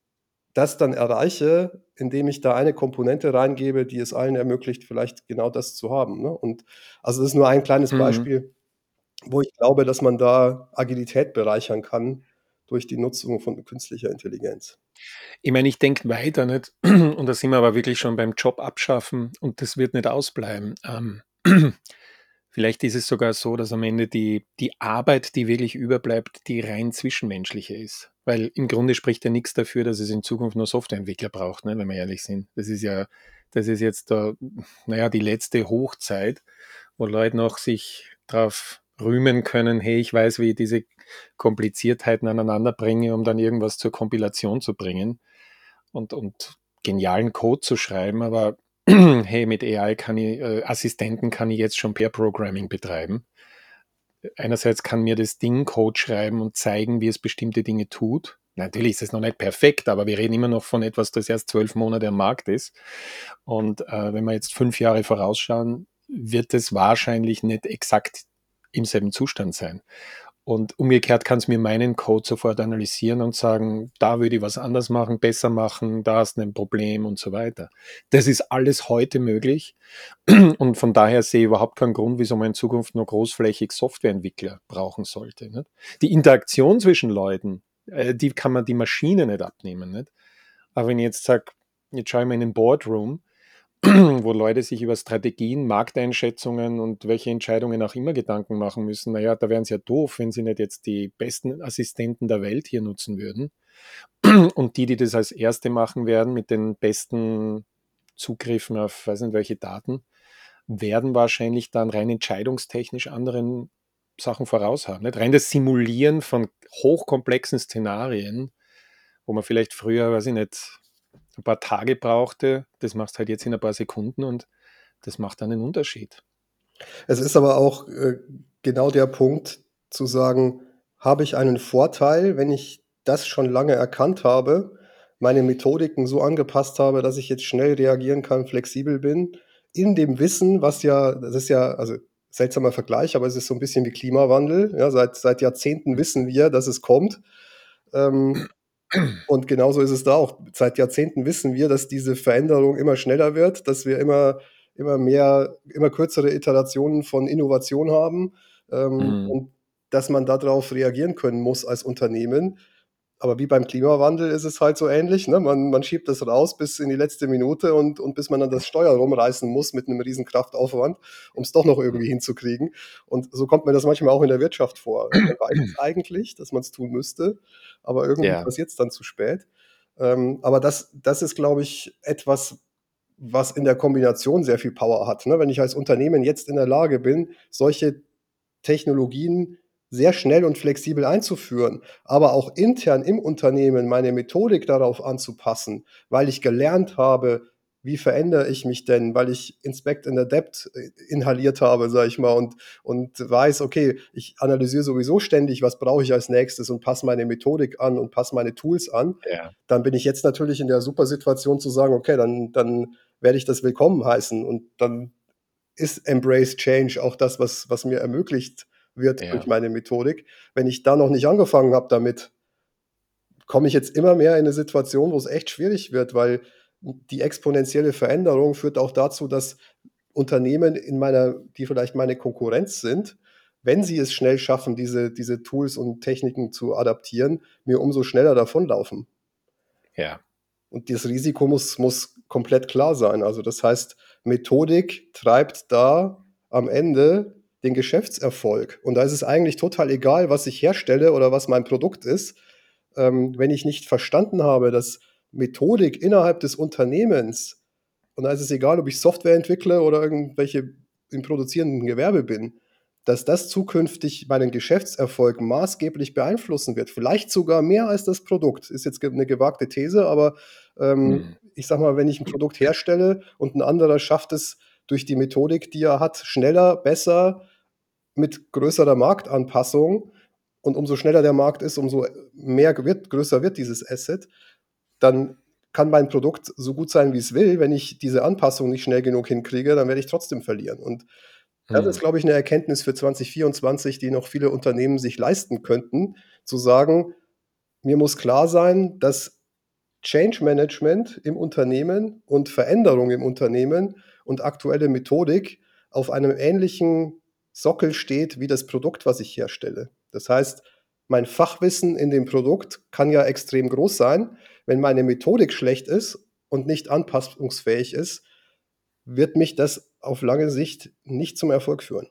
das dann erreiche, indem ich da eine Komponente reingebe, die es allen ermöglicht, vielleicht genau das zu haben. Ne? Und also das ist nur ein kleines mhm. Beispiel, wo ich glaube, dass man da Agilität bereichern kann durch die Nutzung von künstlicher Intelligenz. Ich meine, ich denke weiter nicht, und da sind wir aber wirklich schon beim Job abschaffen und das wird nicht ausbleiben. Ähm, vielleicht ist es sogar so, dass am Ende die, die Arbeit, die wirklich überbleibt, die rein zwischenmenschliche ist. Weil im Grunde spricht ja nichts dafür, dass es in Zukunft nur Softwareentwickler braucht, ne, wenn wir ehrlich sind. Das ist ja, das ist jetzt da, naja, die letzte Hochzeit, wo Leute noch sich darauf rühmen können, hey, ich weiß, wie ich diese Kompliziertheiten aneinander bringe, um dann irgendwas zur Kompilation zu bringen und, und genialen Code zu schreiben, aber hey, mit AI kann ich, äh, Assistenten kann ich jetzt schon Pair Programming betreiben. Einerseits kann mir das Ding Code schreiben und zeigen, wie es bestimmte Dinge tut. Natürlich ist es noch nicht perfekt, aber wir reden immer noch von etwas, das erst zwölf Monate am Markt ist. Und äh, wenn wir jetzt fünf Jahre vorausschauen, wird es wahrscheinlich nicht exakt im selben Zustand sein. Und umgekehrt kann es mir meinen Code sofort analysieren und sagen, da würde ich was anders machen, besser machen, da ist ein Problem und so weiter. Das ist alles heute möglich. Und von daher sehe ich überhaupt keinen Grund, wieso man in Zukunft nur großflächig Softwareentwickler brauchen sollte. Nicht? Die Interaktion zwischen Leuten, äh, die kann man die Maschine nicht abnehmen. Nicht? Aber wenn ich jetzt sage, jetzt schaue ich mal in den Boardroom, wo Leute sich über Strategien, Markteinschätzungen und welche Entscheidungen auch immer Gedanken machen müssen. Naja, da wären sie ja doof, wenn sie nicht jetzt die besten Assistenten der Welt hier nutzen würden. Und die, die das als Erste machen werden, mit den besten Zugriffen auf, weiß nicht welche Daten, werden wahrscheinlich dann rein entscheidungstechnisch anderen Sachen voraus haben. Nicht? Rein das Simulieren von hochkomplexen Szenarien, wo man vielleicht früher, weiß ich nicht, ein paar Tage brauchte, das machst halt jetzt in ein paar Sekunden und das macht dann einen Unterschied. Es ist aber auch äh, genau der Punkt zu sagen, habe ich einen Vorteil, wenn ich das schon lange erkannt habe, meine Methodiken so angepasst habe, dass ich jetzt schnell reagieren kann, flexibel bin, in dem Wissen, was ja, das ist ja, also seltsamer Vergleich, aber es ist so ein bisschen wie Klimawandel. Ja, seit, seit Jahrzehnten wissen wir, dass es kommt. Ähm, und genauso ist es da auch. Seit Jahrzehnten wissen wir, dass diese Veränderung immer schneller wird, dass wir immer, immer mehr, immer kürzere Iterationen von Innovation haben ähm, mhm. und dass man darauf reagieren können muss als Unternehmen. Aber wie beim Klimawandel ist es halt so ähnlich. Ne? Man, man schiebt das raus bis in die letzte Minute und, und bis man dann das Steuer rumreißen muss mit einem riesen Kraftaufwand, um es doch noch irgendwie hinzukriegen. Und so kommt mir das manchmal auch in der Wirtschaft vor. Man weiß eigentlich, dass man es tun müsste, aber irgendwie ja. passiert es dann zu spät. Ähm, aber das, das ist, glaube ich, etwas, was in der Kombination sehr viel Power hat. Ne? Wenn ich als Unternehmen jetzt in der Lage bin, solche Technologien sehr schnell und flexibel einzuführen, aber auch intern im Unternehmen meine Methodik darauf anzupassen, weil ich gelernt habe, wie verändere ich mich denn, weil ich Inspect and Adapt äh, inhaliert habe, sage ich mal, und, und weiß, okay, ich analysiere sowieso ständig, was brauche ich als nächstes und passe meine Methodik an und passe meine Tools an, ja. dann bin ich jetzt natürlich in der super Situation zu sagen, okay, dann, dann werde ich das willkommen heißen und dann ist Embrace Change auch das, was, was mir ermöglicht wird ja. durch meine Methodik. Wenn ich da noch nicht angefangen habe damit, komme ich jetzt immer mehr in eine Situation, wo es echt schwierig wird, weil die exponentielle Veränderung führt auch dazu, dass Unternehmen in meiner, die vielleicht meine Konkurrenz sind, wenn sie es schnell schaffen, diese, diese Tools und Techniken zu adaptieren, mir umso schneller davonlaufen. Ja. Und das Risiko muss, muss komplett klar sein. Also das heißt, Methodik treibt da am Ende den Geschäftserfolg. Und da ist es eigentlich total egal, was ich herstelle oder was mein Produkt ist. Ähm, wenn ich nicht verstanden habe, dass Methodik innerhalb des Unternehmens, und da ist es egal, ob ich Software entwickle oder irgendwelche im produzierenden Gewerbe bin, dass das zukünftig meinen Geschäftserfolg maßgeblich beeinflussen wird. Vielleicht sogar mehr als das Produkt. Ist jetzt eine gewagte These, aber ähm, mhm. ich sag mal, wenn ich ein Produkt herstelle und ein anderer schafft es durch die Methodik, die er hat, schneller, besser, mit größerer Marktanpassung und umso schneller der Markt ist, umso mehr wird, größer wird dieses Asset, dann kann mein Produkt so gut sein, wie es will. Wenn ich diese Anpassung nicht schnell genug hinkriege, dann werde ich trotzdem verlieren. Und das hm. ist, glaube ich, eine Erkenntnis für 2024, die noch viele Unternehmen sich leisten könnten, zu sagen, mir muss klar sein, dass Change Management im Unternehmen und Veränderung im Unternehmen und aktuelle Methodik auf einem ähnlichen Sockel steht wie das Produkt, was ich herstelle. Das heißt, mein Fachwissen in dem Produkt kann ja extrem groß sein. Wenn meine Methodik schlecht ist und nicht anpassungsfähig ist, wird mich das auf lange Sicht nicht zum Erfolg führen.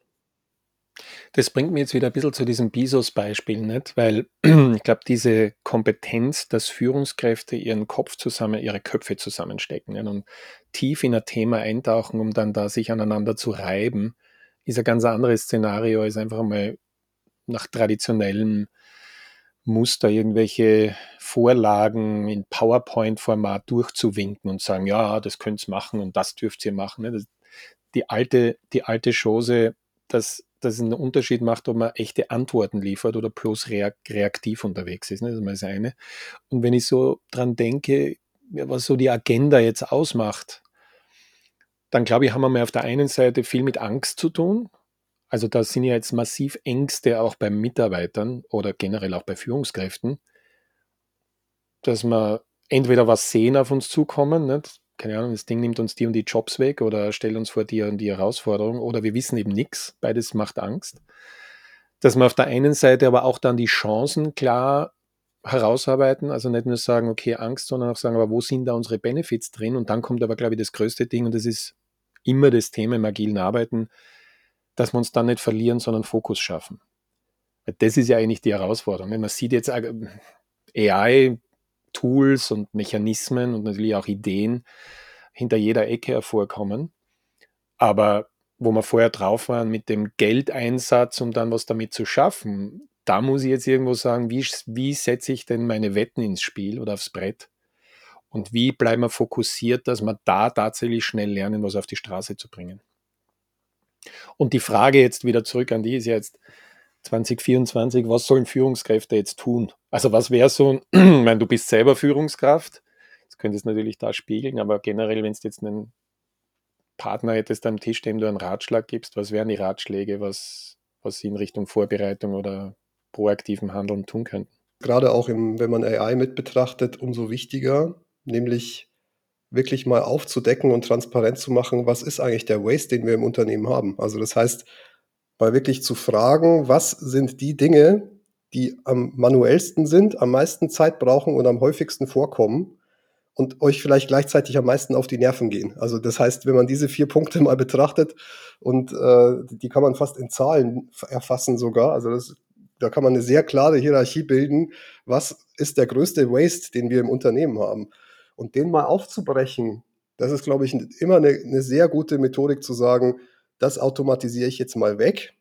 Das bringt mir jetzt wieder ein bisschen zu diesem BISOS-Beispiel, nicht? Weil ich glaube, diese Kompetenz, dass Führungskräfte ihren Kopf zusammen, ihre Köpfe zusammenstecken nicht? und tief in ein Thema eintauchen, um dann da sich aneinander zu reiben, ist ein ganz anderes Szenario als einfach mal nach traditionellem Muster irgendwelche Vorlagen in PowerPoint-Format durchzuwinken und sagen, ja, das könnt ihr machen und das dürft ihr machen. Ne? die alte, die alte Chose, dass das einen Unterschied macht, ob man echte Antworten liefert oder bloß reaktiv unterwegs ist. Ne? Das ist mal das eine. Und wenn ich so dran denke, was so die Agenda jetzt ausmacht, dann glaube ich, haben wir mal auf der einen Seite viel mit Angst zu tun. Also da sind ja jetzt massiv Ängste auch bei Mitarbeitern oder generell auch bei Führungskräften, dass wir entweder was sehen auf uns zukommen, nicht? keine Ahnung, das Ding nimmt uns die und die Jobs weg oder stellt uns vor die und die Herausforderung oder wir wissen eben nichts. Beides macht Angst. Dass wir auf der einen Seite aber auch dann die Chancen klar herausarbeiten, also nicht nur sagen, okay, Angst, sondern auch sagen, aber wo sind da unsere Benefits drin? Und dann kommt aber, glaube ich, das größte Ding und das ist immer das Thema im agilen Arbeiten, dass wir uns dann nicht verlieren, sondern Fokus schaffen. Das ist ja eigentlich die Herausforderung. Man sieht jetzt AI Tools und Mechanismen und natürlich auch Ideen hinter jeder Ecke hervorkommen. Aber wo wir vorher drauf waren mit dem Geldeinsatz, um dann was damit zu schaffen, da muss ich jetzt irgendwo sagen, wie, wie setze ich denn meine Wetten ins Spiel oder aufs Brett? Und wie bleiben wir fokussiert, dass wir da tatsächlich schnell lernen, was auf die Straße zu bringen? Und die Frage jetzt wieder zurück an die ist jetzt, 2024, was sollen Führungskräfte jetzt tun? Also was wäre so, ich meine, du bist selber Führungskraft, das könntest natürlich da spiegeln, aber generell, wenn du jetzt einen Partner hättest am Tisch, dem du einen Ratschlag gibst, was wären die Ratschläge, was, was sie in Richtung Vorbereitung oder proaktiven Handeln tun könnten? Gerade auch im, wenn man AI mit betrachtet, umso wichtiger, nämlich wirklich mal aufzudecken und transparent zu machen, was ist eigentlich der Waste, den wir im Unternehmen haben. Also das heißt, mal wirklich zu fragen, was sind die Dinge, die am manuellsten sind, am meisten Zeit brauchen und am häufigsten vorkommen und euch vielleicht gleichzeitig am meisten auf die Nerven gehen. Also das heißt, wenn man diese vier Punkte mal betrachtet und äh, die kann man fast in Zahlen erfassen sogar, also das, da kann man eine sehr klare Hierarchie bilden, was ist der größte Waste, den wir im Unternehmen haben. Und den mal aufzubrechen, das ist, glaube ich, immer eine, eine sehr gute Methodik zu sagen, das automatisiere ich jetzt mal weg.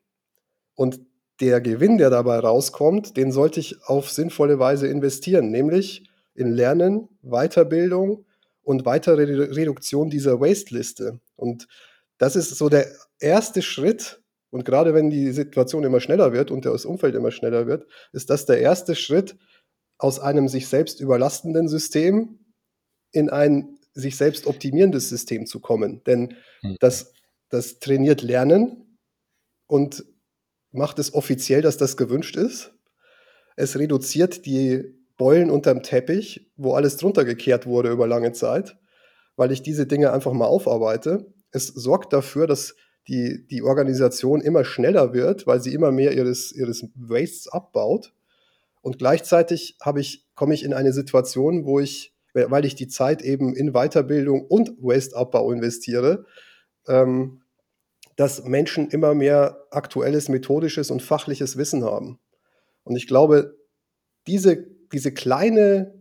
Und der Gewinn, der dabei rauskommt, den sollte ich auf sinnvolle Weise investieren, nämlich in Lernen, Weiterbildung und weitere Reduktion dieser Waste-Liste. Und das ist so der erste Schritt. Und gerade wenn die Situation immer schneller wird und das Umfeld immer schneller wird, ist das der erste Schritt aus einem sich selbst überlastenden System in ein sich selbst optimierendes System zu kommen. Denn mhm. das, das trainiert Lernen und macht es offiziell, dass das gewünscht ist. Es reduziert die Beulen unterm Teppich, wo alles drunter gekehrt wurde über lange Zeit, weil ich diese Dinge einfach mal aufarbeite. Es sorgt dafür, dass die, die Organisation immer schneller wird, weil sie immer mehr ihres, ihres Wastes abbaut. Und gleichzeitig habe ich, komme ich in eine Situation, wo ich, weil ich die Zeit eben in Weiterbildung und Waste-Abbau investiere, ähm, dass Menschen immer mehr aktuelles methodisches und fachliches Wissen haben. Und ich glaube, diese, diese kleine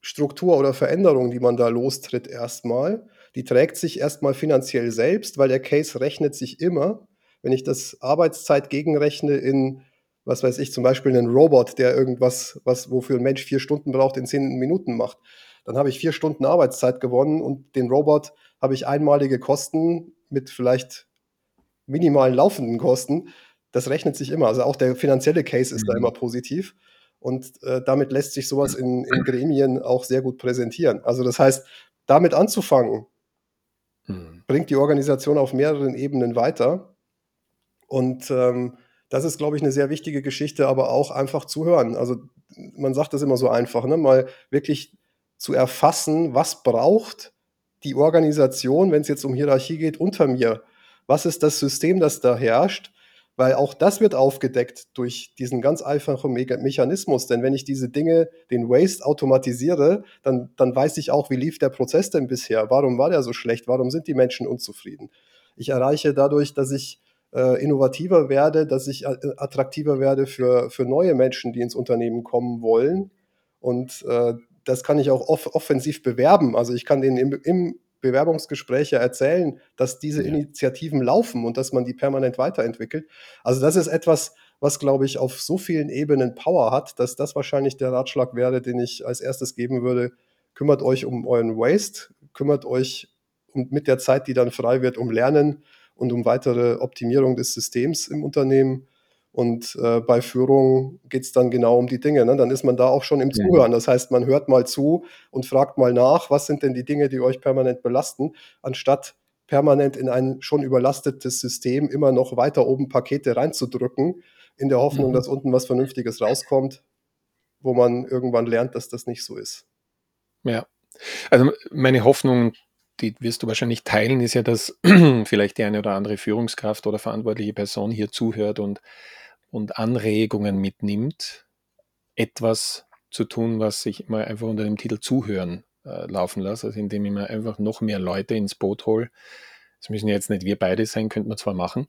Struktur oder Veränderung, die man da lostritt erstmal, die trägt sich erstmal finanziell selbst, weil der Case rechnet sich immer. Wenn ich das Arbeitszeit gegenrechne in, was weiß ich, zum Beispiel einen Robot, der irgendwas, was, wofür ein Mensch vier Stunden braucht, in zehn Minuten macht, dann habe ich vier Stunden Arbeitszeit gewonnen und den Robot habe ich einmalige Kosten mit vielleicht minimalen laufenden Kosten. Das rechnet sich immer. Also auch der finanzielle Case ist mhm. da immer positiv. Und äh, damit lässt sich sowas in, in, Gremien auch sehr gut präsentieren. Also das heißt, damit anzufangen, mhm. bringt die Organisation auf mehreren Ebenen weiter. Und ähm, das ist, glaube ich, eine sehr wichtige Geschichte, aber auch einfach zu hören. Also man sagt das immer so einfach, ne? mal wirklich zu erfassen, was braucht die Organisation, wenn es jetzt um Hierarchie geht, unter mir. Was ist das System, das da herrscht? weil auch das wird aufgedeckt durch diesen ganz einfachen Me Mechanismus. Denn wenn ich diese Dinge, den Waste automatisiere, dann, dann weiß ich auch, wie lief der Prozess denn bisher? Warum war der so schlecht? Warum sind die Menschen unzufrieden? Ich erreiche dadurch, dass ich äh, innovativer werde, dass ich äh, attraktiver werde für, für neue Menschen, die ins Unternehmen kommen wollen. Und äh, das kann ich auch off offensiv bewerben. Also ich kann denen im, im Bewerbungsgespräche erzählen, dass diese ja. Initiativen laufen und dass man die permanent weiterentwickelt. Also das ist etwas, was, glaube ich, auf so vielen Ebenen Power hat, dass das wahrscheinlich der Ratschlag wäre, den ich als erstes geben würde. Kümmert euch um euren Waste, kümmert euch um, mit der Zeit, die dann frei wird, um Lernen und um weitere Optimierung des Systems im Unternehmen und äh, bei Führung geht es dann genau um die Dinge. Ne? Dann ist man da auch schon im Zuhören. Das heißt, man hört mal zu und fragt mal nach, was sind denn die Dinge, die euch permanent belasten, anstatt permanent in ein schon überlastetes System immer noch weiter oben Pakete reinzudrücken, in der Hoffnung, mhm. dass unten was Vernünftiges rauskommt, wo man irgendwann lernt, dass das nicht so ist. Ja, also meine Hoffnung, die wirst du wahrscheinlich teilen, ist ja, dass vielleicht die eine oder andere Führungskraft oder verantwortliche Person hier zuhört und und Anregungen mitnimmt, etwas zu tun, was ich mal einfach unter dem Titel Zuhören äh, laufen lasse, also indem ich mir einfach noch mehr Leute ins Boot hole. Das müssen ja jetzt nicht wir beide sein, könnte man zwar machen.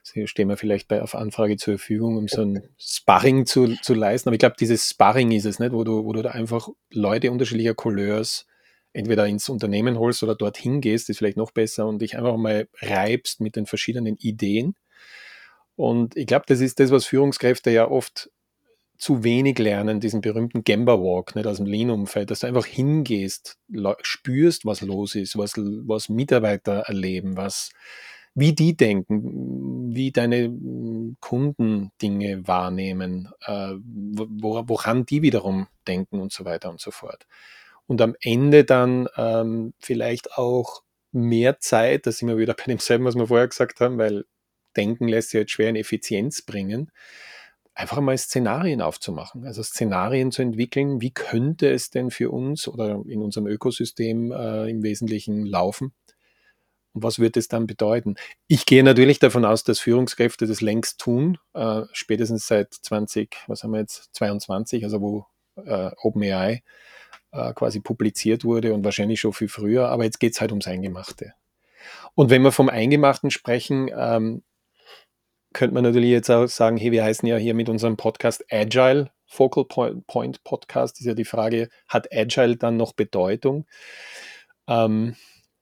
Also stehen wir vielleicht bei, auf Anfrage zur Verfügung, um so ein Sparring zu, zu leisten. Aber ich glaube, dieses Sparring ist es nicht, wo du, wo du da einfach Leute unterschiedlicher Couleurs entweder ins Unternehmen holst oder dorthin gehst, ist vielleicht noch besser und dich einfach mal reibst mit den verschiedenen Ideen und ich glaube, das ist das, was Führungskräfte ja oft zu wenig lernen, diesen berühmten Gamba Walk, nicht aus dem Lean-Umfeld, dass du einfach hingehst, spürst, was los ist, was, was Mitarbeiter erleben, was, wie die denken, wie deine Kunden Dinge wahrnehmen, äh, woran die wiederum denken und so weiter und so fort. Und am Ende dann ähm, vielleicht auch mehr Zeit, da sind wir wieder bei demselben, was wir vorher gesagt haben, weil Denken lässt sich jetzt schwer in Effizienz bringen, einfach mal Szenarien aufzumachen, also Szenarien zu entwickeln, wie könnte es denn für uns oder in unserem Ökosystem äh, im Wesentlichen laufen und was wird es dann bedeuten? Ich gehe natürlich davon aus, dass Führungskräfte das längst tun, äh, spätestens seit 20, was haben wir jetzt, 22, also wo äh, OpenAI äh, quasi publiziert wurde und wahrscheinlich schon viel früher, aber jetzt geht es halt ums Eingemachte. Und wenn wir vom Eingemachten sprechen, ähm, könnte man natürlich jetzt auch sagen, hey, wir heißen ja hier mit unserem Podcast Agile Focal Point Podcast. Ist ja die Frage, hat Agile dann noch Bedeutung? Ähm,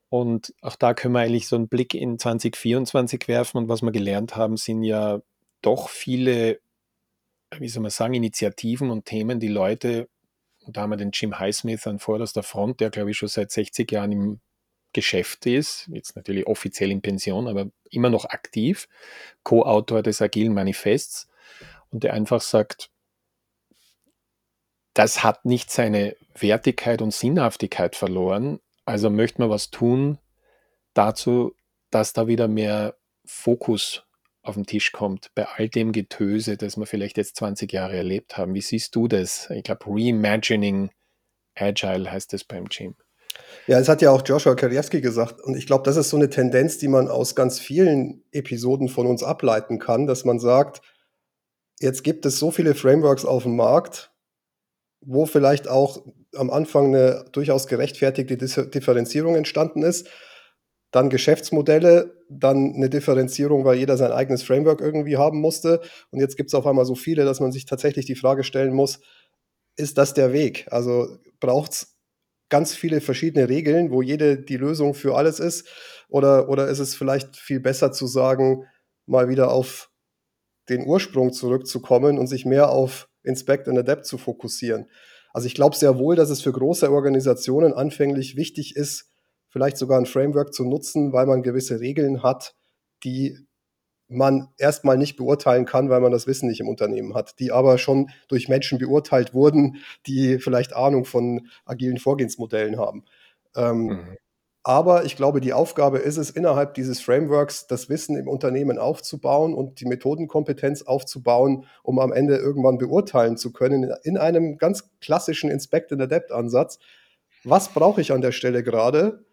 und auch da können wir eigentlich so einen Blick in 2024 werfen. Und was wir gelernt haben, sind ja doch viele, wie soll man sagen, Initiativen und Themen, die Leute da haben wir den Jim Highsmith an vorderster Front, der, glaube ich, schon seit 60 Jahren im Geschäft ist, jetzt natürlich offiziell in Pension, aber immer noch aktiv, Co-Autor des Agilen Manifests. Und der einfach sagt, das hat nicht seine Wertigkeit und Sinnhaftigkeit verloren, also möchte man was tun dazu, dass da wieder mehr Fokus auf den Tisch kommt bei all dem Getöse, das wir vielleicht jetzt 20 Jahre erlebt haben. Wie siehst du das? Ich glaube, Reimagining Agile heißt es beim Gym. Ja, es hat ja auch Joshua Karewski gesagt. Und ich glaube, das ist so eine Tendenz, die man aus ganz vielen Episoden von uns ableiten kann, dass man sagt, jetzt gibt es so viele Frameworks auf dem Markt, wo vielleicht auch am Anfang eine durchaus gerechtfertigte Differenzierung entstanden ist. Dann Geschäftsmodelle, dann eine Differenzierung, weil jeder sein eigenes Framework irgendwie haben musste. Und jetzt gibt es auf einmal so viele, dass man sich tatsächlich die Frage stellen muss, ist das der Weg? Also braucht es ganz viele verschiedene Regeln, wo jede die Lösung für alles ist? Oder, oder ist es vielleicht viel besser zu sagen, mal wieder auf den Ursprung zurückzukommen und sich mehr auf Inspect and Adapt zu fokussieren? Also ich glaube sehr wohl, dass es für große Organisationen anfänglich wichtig ist, vielleicht sogar ein Framework zu nutzen, weil man gewisse Regeln hat, die man erstmal nicht beurteilen kann, weil man das Wissen nicht im Unternehmen hat, die aber schon durch Menschen beurteilt wurden, die vielleicht Ahnung von agilen Vorgehensmodellen haben. Ähm, mhm. Aber ich glaube, die Aufgabe ist es, innerhalb dieses Frameworks das Wissen im Unternehmen aufzubauen und die Methodenkompetenz aufzubauen, um am Ende irgendwann beurteilen zu können, in einem ganz klassischen Inspect-and-Adapt-Ansatz, was brauche ich an der Stelle gerade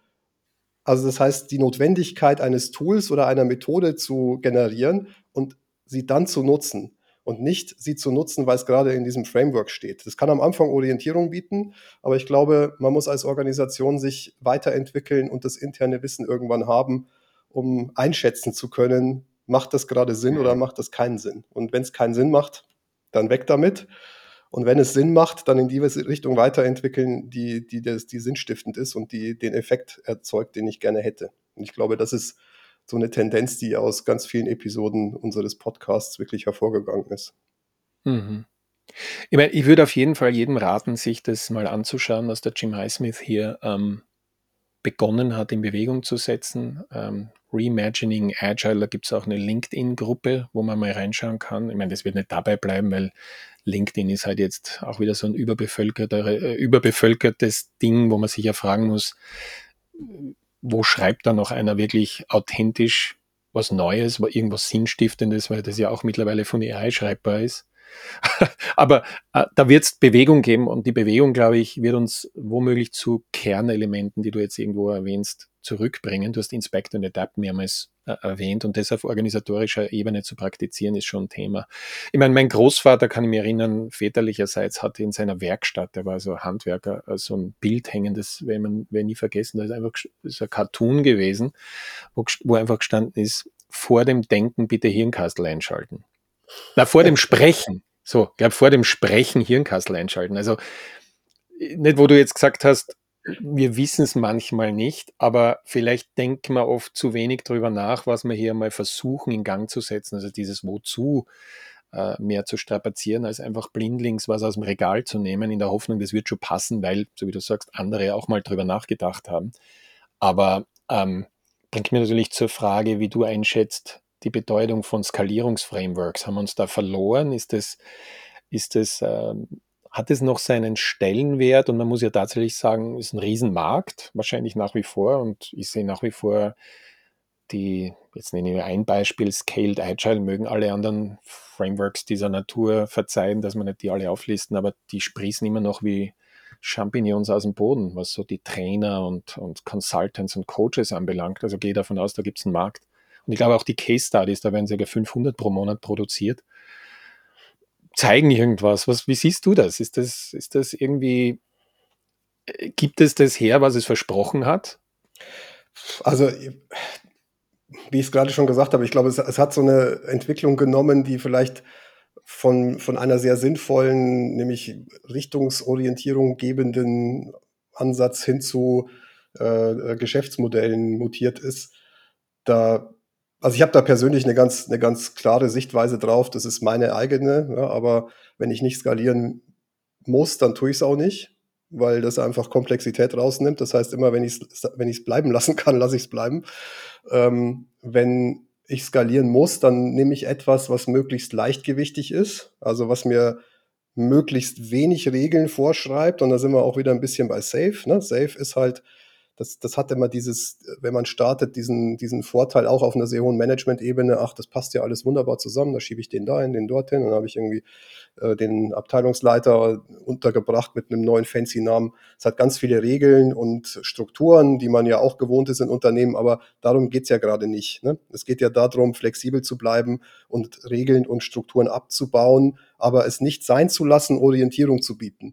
also das heißt, die Notwendigkeit eines Tools oder einer Methode zu generieren und sie dann zu nutzen und nicht sie zu nutzen, weil es gerade in diesem Framework steht. Das kann am Anfang Orientierung bieten, aber ich glaube, man muss als Organisation sich weiterentwickeln und das interne Wissen irgendwann haben, um einschätzen zu können, macht das gerade Sinn oder mhm. macht das keinen Sinn. Und wenn es keinen Sinn macht, dann weg damit. Und wenn es Sinn macht, dann in die Richtung weiterentwickeln, die, die, das, die sinnstiftend ist und die den Effekt erzeugt, den ich gerne hätte. Und ich glaube, das ist so eine Tendenz, die aus ganz vielen Episoden unseres Podcasts wirklich hervorgegangen ist. Mhm. Ich, meine, ich würde auf jeden Fall jedem raten, sich das mal anzuschauen, was der Jim Highsmith hier ähm, begonnen hat, in Bewegung zu setzen. Ähm, Reimagining Agile, da gibt es auch eine LinkedIn-Gruppe, wo man mal reinschauen kann. Ich meine, das wird nicht dabei bleiben, weil LinkedIn ist halt jetzt auch wieder so ein äh, überbevölkertes Ding, wo man sich ja fragen muss, wo schreibt da noch einer wirklich authentisch was Neues, irgendwas Sinnstiftendes, weil das ja auch mittlerweile von AI schreibbar ist. Aber äh, da wird es Bewegung geben und die Bewegung, glaube ich, wird uns womöglich zu Kernelementen, die du jetzt irgendwo erwähnst, zurückbringen. Du hast Inspect und Adapt mehrmals äh, erwähnt und das auf organisatorischer Ebene zu praktizieren, ist schon ein Thema. Ich meine, mein Großvater, kann ich mich erinnern, väterlicherseits hatte in seiner Werkstatt, der war so Handwerker, äh, so ein Bild hängen, das man wir nie vergessen, das ist einfach ist ein Cartoon gewesen, wo, wo einfach gestanden ist, vor dem Denken bitte Hirnkastel einschalten. Na, vor dem Sprechen. So, ich glaube, vor dem Sprechen Hirnkastel einschalten. Also, nicht, wo du jetzt gesagt hast, wir wissen es manchmal nicht, aber vielleicht denken wir oft zu wenig darüber nach, was wir hier mal versuchen in Gang zu setzen. Also dieses Wozu äh, mehr zu strapazieren, als einfach blindlings was aus dem Regal zu nehmen, in der Hoffnung, das wird schon passen, weil, so wie du sagst, andere auch mal darüber nachgedacht haben. Aber ähm, bringt mir natürlich zur Frage, wie du einschätzt, die Bedeutung von Skalierungsframeworks? Haben wir uns da verloren? Ist das, ist das, ähm, hat es noch seinen Stellenwert? Und man muss ja tatsächlich sagen, es ist ein Riesenmarkt, wahrscheinlich nach wie vor. Und ich sehe nach wie vor die, jetzt nenne ich ein Beispiel, Scaled Agile, mögen alle anderen Frameworks dieser Natur verzeihen, dass man nicht die alle auflisten, aber die sprießen immer noch wie Champignons aus dem Boden, was so die Trainer und, und Consultants und Coaches anbelangt. Also gehe davon aus, da gibt es einen Markt. Und ich glaube auch die Case Studies, da werden ca. 500 pro Monat produziert, zeigen irgendwas. Was, wie siehst du das? Ist das, ist das irgendwie, äh, gibt es das her, was es versprochen hat? Also, wie ich es gerade schon gesagt habe, ich glaube, es, es, hat so eine Entwicklung genommen, die vielleicht von, von einer sehr sinnvollen, nämlich Richtungsorientierung gebenden Ansatz hin zu äh, Geschäftsmodellen mutiert ist. Da also ich habe da persönlich eine ganz, eine ganz klare Sichtweise drauf. Das ist meine eigene. Ja, aber wenn ich nicht skalieren muss, dann tue ich es auch nicht, weil das einfach Komplexität rausnimmt. Das heißt, immer wenn ich es wenn ich's bleiben lassen kann, lasse ich es bleiben. Ähm, wenn ich skalieren muss, dann nehme ich etwas, was möglichst leichtgewichtig ist, also was mir möglichst wenig Regeln vorschreibt. Und da sind wir auch wieder ein bisschen bei Safe. Ne? Safe ist halt das, das hat immer dieses, wenn man startet, diesen, diesen Vorteil auch auf einer sehr hohen Management-Ebene, ach, das passt ja alles wunderbar zusammen, da schiebe ich den dahin, den dorthin, dann habe ich irgendwie äh, den Abteilungsleiter untergebracht mit einem neuen fancy Namen. Es hat ganz viele Regeln und Strukturen, die man ja auch gewohnt ist in Unternehmen, aber darum geht's ja gerade nicht. Ne? Es geht ja darum, flexibel zu bleiben und Regeln und Strukturen abzubauen, aber es nicht sein zu lassen, Orientierung zu bieten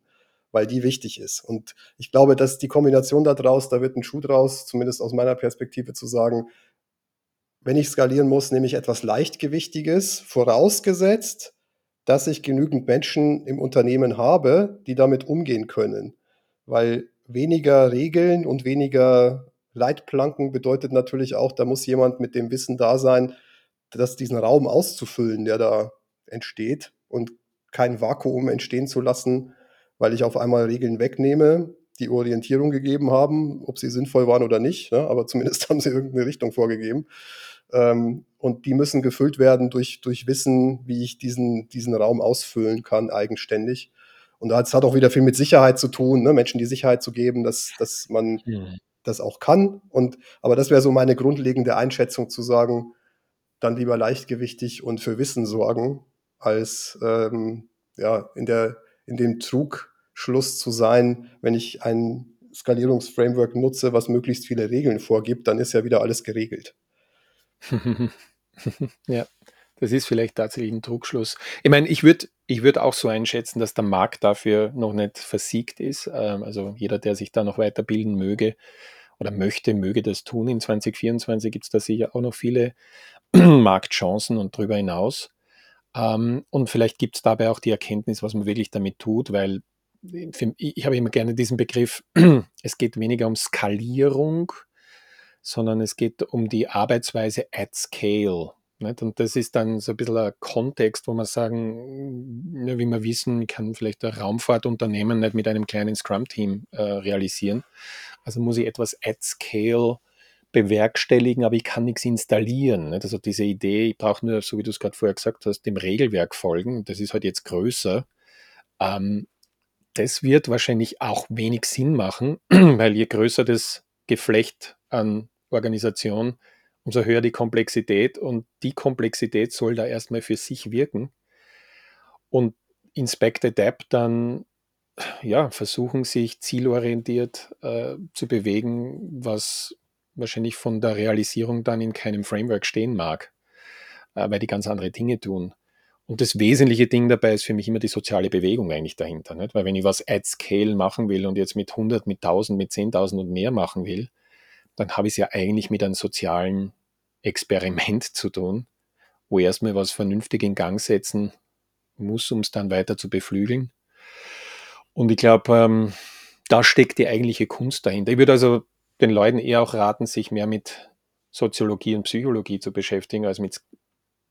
weil die wichtig ist. Und ich glaube, dass die Kombination da draus, da wird ein Schuh draus, zumindest aus meiner Perspektive zu sagen, wenn ich skalieren muss, nehme ich etwas Leichtgewichtiges, vorausgesetzt, dass ich genügend Menschen im Unternehmen habe, die damit umgehen können. Weil weniger Regeln und weniger Leitplanken bedeutet natürlich auch, da muss jemand mit dem Wissen da sein, dass diesen Raum auszufüllen, der da entsteht und kein Vakuum entstehen zu lassen, weil ich auf einmal Regeln wegnehme, die Orientierung gegeben haben, ob sie sinnvoll waren oder nicht, ne? aber zumindest haben sie irgendeine Richtung vorgegeben. Ähm, und die müssen gefüllt werden durch, durch Wissen, wie ich diesen, diesen Raum ausfüllen kann, eigenständig. Und das hat auch wieder viel mit Sicherheit zu tun, ne? Menschen die Sicherheit zu geben, dass, dass man mhm. das auch kann. Und, aber das wäre so meine grundlegende Einschätzung zu sagen, dann lieber leichtgewichtig und für Wissen sorgen, als ähm, ja, in der in dem Trugschluss zu sein, wenn ich ein Skalierungsframework nutze, was möglichst viele Regeln vorgibt, dann ist ja wieder alles geregelt. ja, das ist vielleicht tatsächlich ein Trugschluss. Ich meine, ich würde ich würd auch so einschätzen, dass der Markt dafür noch nicht versiegt ist. Ähm, also jeder, der sich da noch weiterbilden möge oder möchte, möge das tun. In 2024 gibt es da sicher auch noch viele Marktchancen und darüber hinaus. Ähm, und vielleicht gibt es dabei auch die Erkenntnis, was man wirklich damit tut, weil für, ich habe immer gerne diesen Begriff, es geht weniger um Skalierung, sondern es geht um die Arbeitsweise at scale. Nicht? Und das ist dann so ein bisschen ein Kontext, wo man sagen, wie wir wissen, kann vielleicht ein Raumfahrtunternehmen nicht mit einem kleinen Scrum-Team äh, realisieren. Also muss ich etwas at scale bewerkstelligen, aber ich kann nichts installieren. Also diese Idee, ich brauche nur, so wie du es gerade vorher gesagt hast, dem Regelwerk folgen. Das ist halt jetzt größer. Ähm, das wird wahrscheinlich auch wenig Sinn machen, weil je größer das Geflecht an Organisation, umso höher die Komplexität und die Komplexität soll da erstmal für sich wirken. Und Inspect Adapt dann ja, versuchen, sich zielorientiert äh, zu bewegen, was wahrscheinlich von der Realisierung dann in keinem Framework stehen mag, äh, weil die ganz andere Dinge tun. Und das wesentliche Ding dabei ist für mich immer die soziale Bewegung eigentlich dahinter. Nicht? Weil wenn ich was at scale machen will und jetzt mit 100, mit 1000, mit 10.000 und mehr machen will, dann habe ich es ja eigentlich mit einem sozialen Experiment zu tun, wo erstmal was vernünftig in Gang setzen muss, um es dann weiter zu beflügeln. Und ich glaube, ähm, da steckt die eigentliche Kunst dahinter. Ich würde also den Leuten eher auch raten, sich mehr mit Soziologie und Psychologie zu beschäftigen, als mit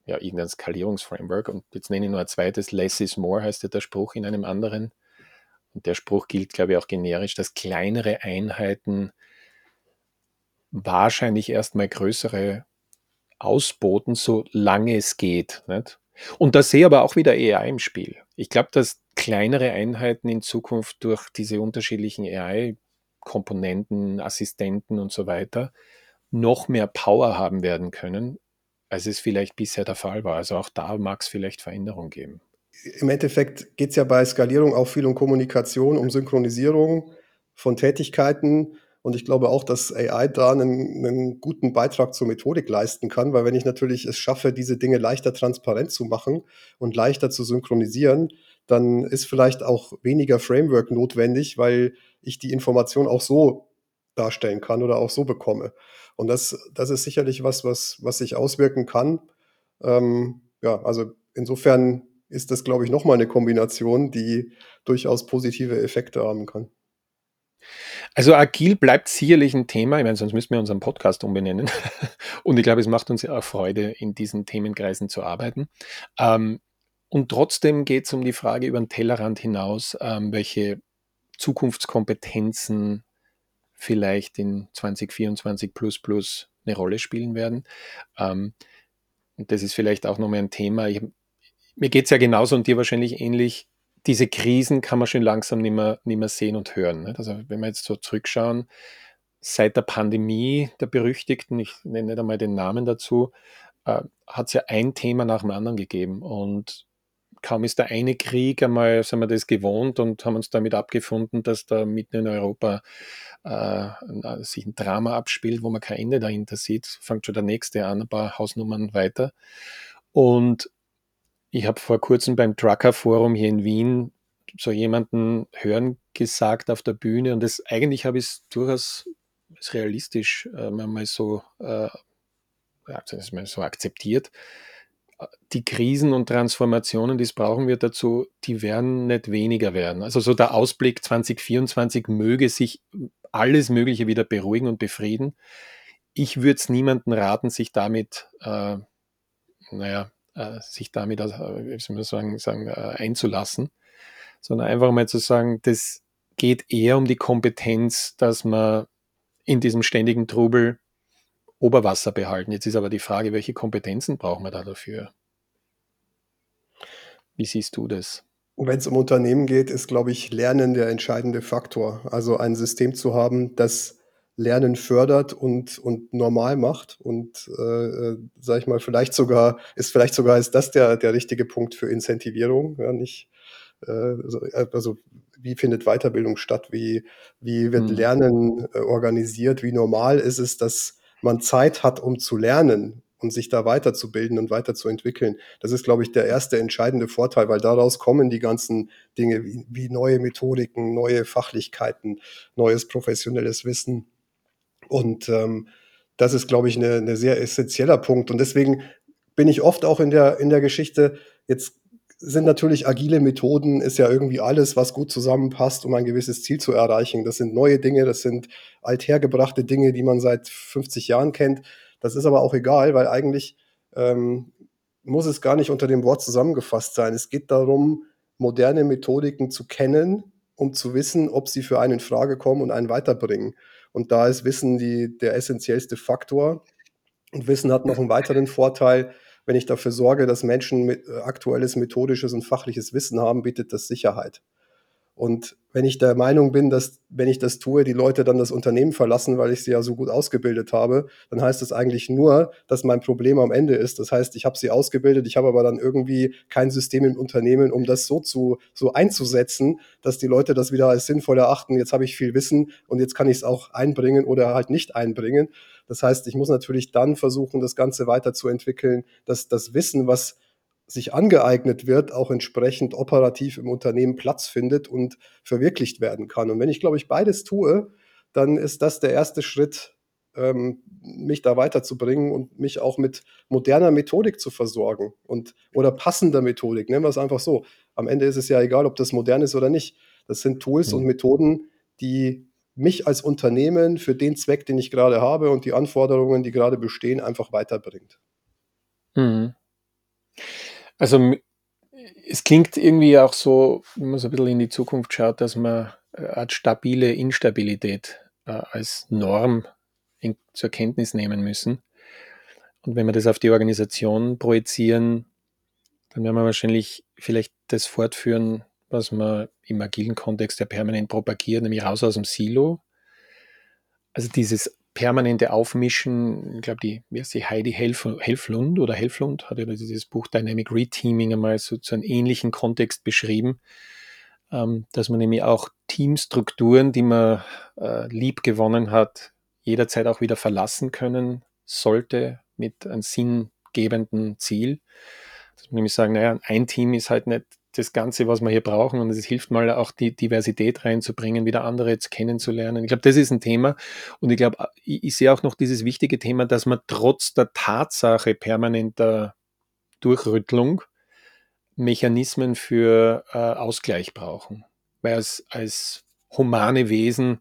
ja, irgendeinem Skalierungsframework. Und jetzt nenne ich nur ein zweites, Less is more heißt ja der Spruch in einem anderen. Und der Spruch gilt, glaube ich, auch generisch, dass kleinere Einheiten wahrscheinlich erstmal größere ausboten, solange es geht. Nicht? Und da sehe ich aber auch wieder AI im Spiel. Ich glaube, dass kleinere Einheiten in Zukunft durch diese unterschiedlichen AI-Komponenten, Assistenten und so weiter noch mehr Power haben werden können, als es vielleicht bisher der Fall war. Also auch da mag es vielleicht Veränderungen geben. Im Endeffekt geht es ja bei Skalierung auch viel um Kommunikation, um Synchronisierung von Tätigkeiten und ich glaube auch, dass AI da einen, einen, guten Beitrag zur Methodik leisten kann, weil wenn ich natürlich es schaffe, diese Dinge leichter transparent zu machen und leichter zu synchronisieren, dann ist vielleicht auch weniger Framework notwendig, weil ich die Information auch so darstellen kann oder auch so bekomme. Und das, das ist sicherlich was, was, was sich auswirken kann. Ähm, ja, also insofern ist das, glaube ich, nochmal eine Kombination, die durchaus positive Effekte haben kann. Also agil bleibt sicherlich ein Thema. Ich meine, sonst müssen wir unseren Podcast umbenennen. Und ich glaube, es macht uns ja auch Freude, in diesen Themenkreisen zu arbeiten. Ähm, und trotzdem geht es um die Frage über den Tellerrand hinaus, ähm, welche Zukunftskompetenzen vielleicht in 2024 plus plus eine Rolle spielen werden. Ähm, und das ist vielleicht auch nochmal ein Thema. Ich, mir geht es ja genauso und dir wahrscheinlich ähnlich. Diese Krisen kann man schon langsam nicht mehr, nicht mehr sehen und hören. Nicht? Also wenn wir jetzt so zurückschauen, seit der Pandemie der berüchtigten, ich nenne nicht einmal den Namen dazu, äh, hat es ja ein Thema nach dem anderen gegeben. Und kaum ist der eine Krieg einmal, sind wir das gewohnt und haben uns damit abgefunden, dass da mitten in Europa äh, sich ein Drama abspielt, wo man kein Ende dahinter sieht. Fängt schon der nächste an, ein paar Hausnummern weiter. Und ich habe vor kurzem beim Trucker Forum hier in Wien so jemanden hören gesagt auf der Bühne und das eigentlich habe ich es durchaus realistisch äh, mal so, äh, so akzeptiert die Krisen und Transformationen, die es brauchen wird dazu, die werden nicht weniger werden. Also so der Ausblick 2024 möge sich alles Mögliche wieder beruhigen und befrieden. Ich würde es niemandem raten, sich damit, äh, naja, äh, sich damit, äh, wie soll man sagen, sagen äh, einzulassen, sondern einfach mal zu sagen, das geht eher um die Kompetenz, dass man in diesem ständigen Trubel Oberwasser behalten. Jetzt ist aber die Frage, welche Kompetenzen brauchen wir da dafür? Wie siehst du das? Wenn es um Unternehmen geht, ist, glaube ich, Lernen der entscheidende Faktor. Also ein System zu haben, das Lernen fördert und, und normal macht und, äh, sage ich mal, vielleicht sogar, ist vielleicht sogar ist das der, der richtige Punkt für Incentivierung, ja, nicht, äh, also, äh, also wie findet Weiterbildung statt, wie, wie wird hm. Lernen äh, organisiert, wie normal ist es, dass man Zeit hat, um zu lernen und sich da weiterzubilden und weiterzuentwickeln. Das ist, glaube ich, der erste entscheidende Vorteil, weil daraus kommen die ganzen Dinge wie, wie neue Methodiken, neue Fachlichkeiten, neues professionelles Wissen. Und ähm, das ist, glaube ich, ein ne sehr essentieller Punkt. Und deswegen bin ich oft auch in der, in der Geschichte, jetzt sind natürlich agile Methoden, ist ja irgendwie alles, was gut zusammenpasst, um ein gewisses Ziel zu erreichen. Das sind neue Dinge, das sind althergebrachte Dinge, die man seit 50 Jahren kennt. Das ist aber auch egal, weil eigentlich ähm, muss es gar nicht unter dem Wort zusammengefasst sein. Es geht darum, moderne Methodiken zu kennen, um zu wissen, ob sie für einen in Frage kommen und einen weiterbringen. Und da ist Wissen die, der essentiellste Faktor. Und Wissen hat noch einen weiteren Vorteil. Wenn ich dafür sorge, dass Menschen mit, äh, aktuelles methodisches und fachliches Wissen haben, bietet das Sicherheit. Und wenn ich der Meinung bin, dass wenn ich das tue, die Leute dann das Unternehmen verlassen, weil ich sie ja so gut ausgebildet habe, dann heißt das eigentlich nur, dass mein Problem am Ende ist. Das heißt, ich habe sie ausgebildet, ich habe aber dann irgendwie kein System im Unternehmen, um das so zu so einzusetzen, dass die Leute das wieder als sinnvoll erachten. Jetzt habe ich viel Wissen und jetzt kann ich es auch einbringen oder halt nicht einbringen. Das heißt, ich muss natürlich dann versuchen, das Ganze weiterzuentwickeln, dass das Wissen, was sich angeeignet wird, auch entsprechend operativ im Unternehmen Platz findet und verwirklicht werden kann. Und wenn ich, glaube ich, beides tue, dann ist das der erste Schritt, ähm, mich da weiterzubringen und mich auch mit moderner Methodik zu versorgen und oder passender Methodik. Nennen wir es einfach so. Am Ende ist es ja egal, ob das modern ist oder nicht. Das sind Tools mhm. und Methoden, die mich als Unternehmen für den Zweck, den ich gerade habe und die Anforderungen, die gerade bestehen, einfach weiterbringt. Mhm. Also es klingt irgendwie auch so, wenn man so ein bisschen in die Zukunft schaut, dass man eine Art stabile Instabilität äh, als Norm in, zur Kenntnis nehmen müssen. Und wenn wir das auf die Organisation projizieren, dann werden wir wahrscheinlich vielleicht das fortführen, was man im agilen Kontext ja permanent propagiert, nämlich raus aus dem Silo. Also dieses permanente Aufmischen, ich glaube, die, wie heißt die, Heidi Helf, Helflund oder Helflund hat ja dieses Buch Dynamic Reteaming einmal so zu einem ähnlichen Kontext beschrieben, ähm, dass man nämlich auch Teamstrukturen, die man äh, lieb gewonnen hat, jederzeit auch wieder verlassen können sollte mit einem sinngebenden Ziel. Dass man nämlich sagen, naja, ein Team ist halt nicht das Ganze, was wir hier brauchen. Und es hilft mal auch die Diversität reinzubringen, wieder andere jetzt kennenzulernen. Ich glaube, das ist ein Thema. Und ich glaube, ich, ich, sehe auch noch dieses wichtige Thema, dass man trotz der Tatsache permanenter Durchrüttlung Mechanismen für äh, Ausgleich brauchen. Weil als, als humane Wesen,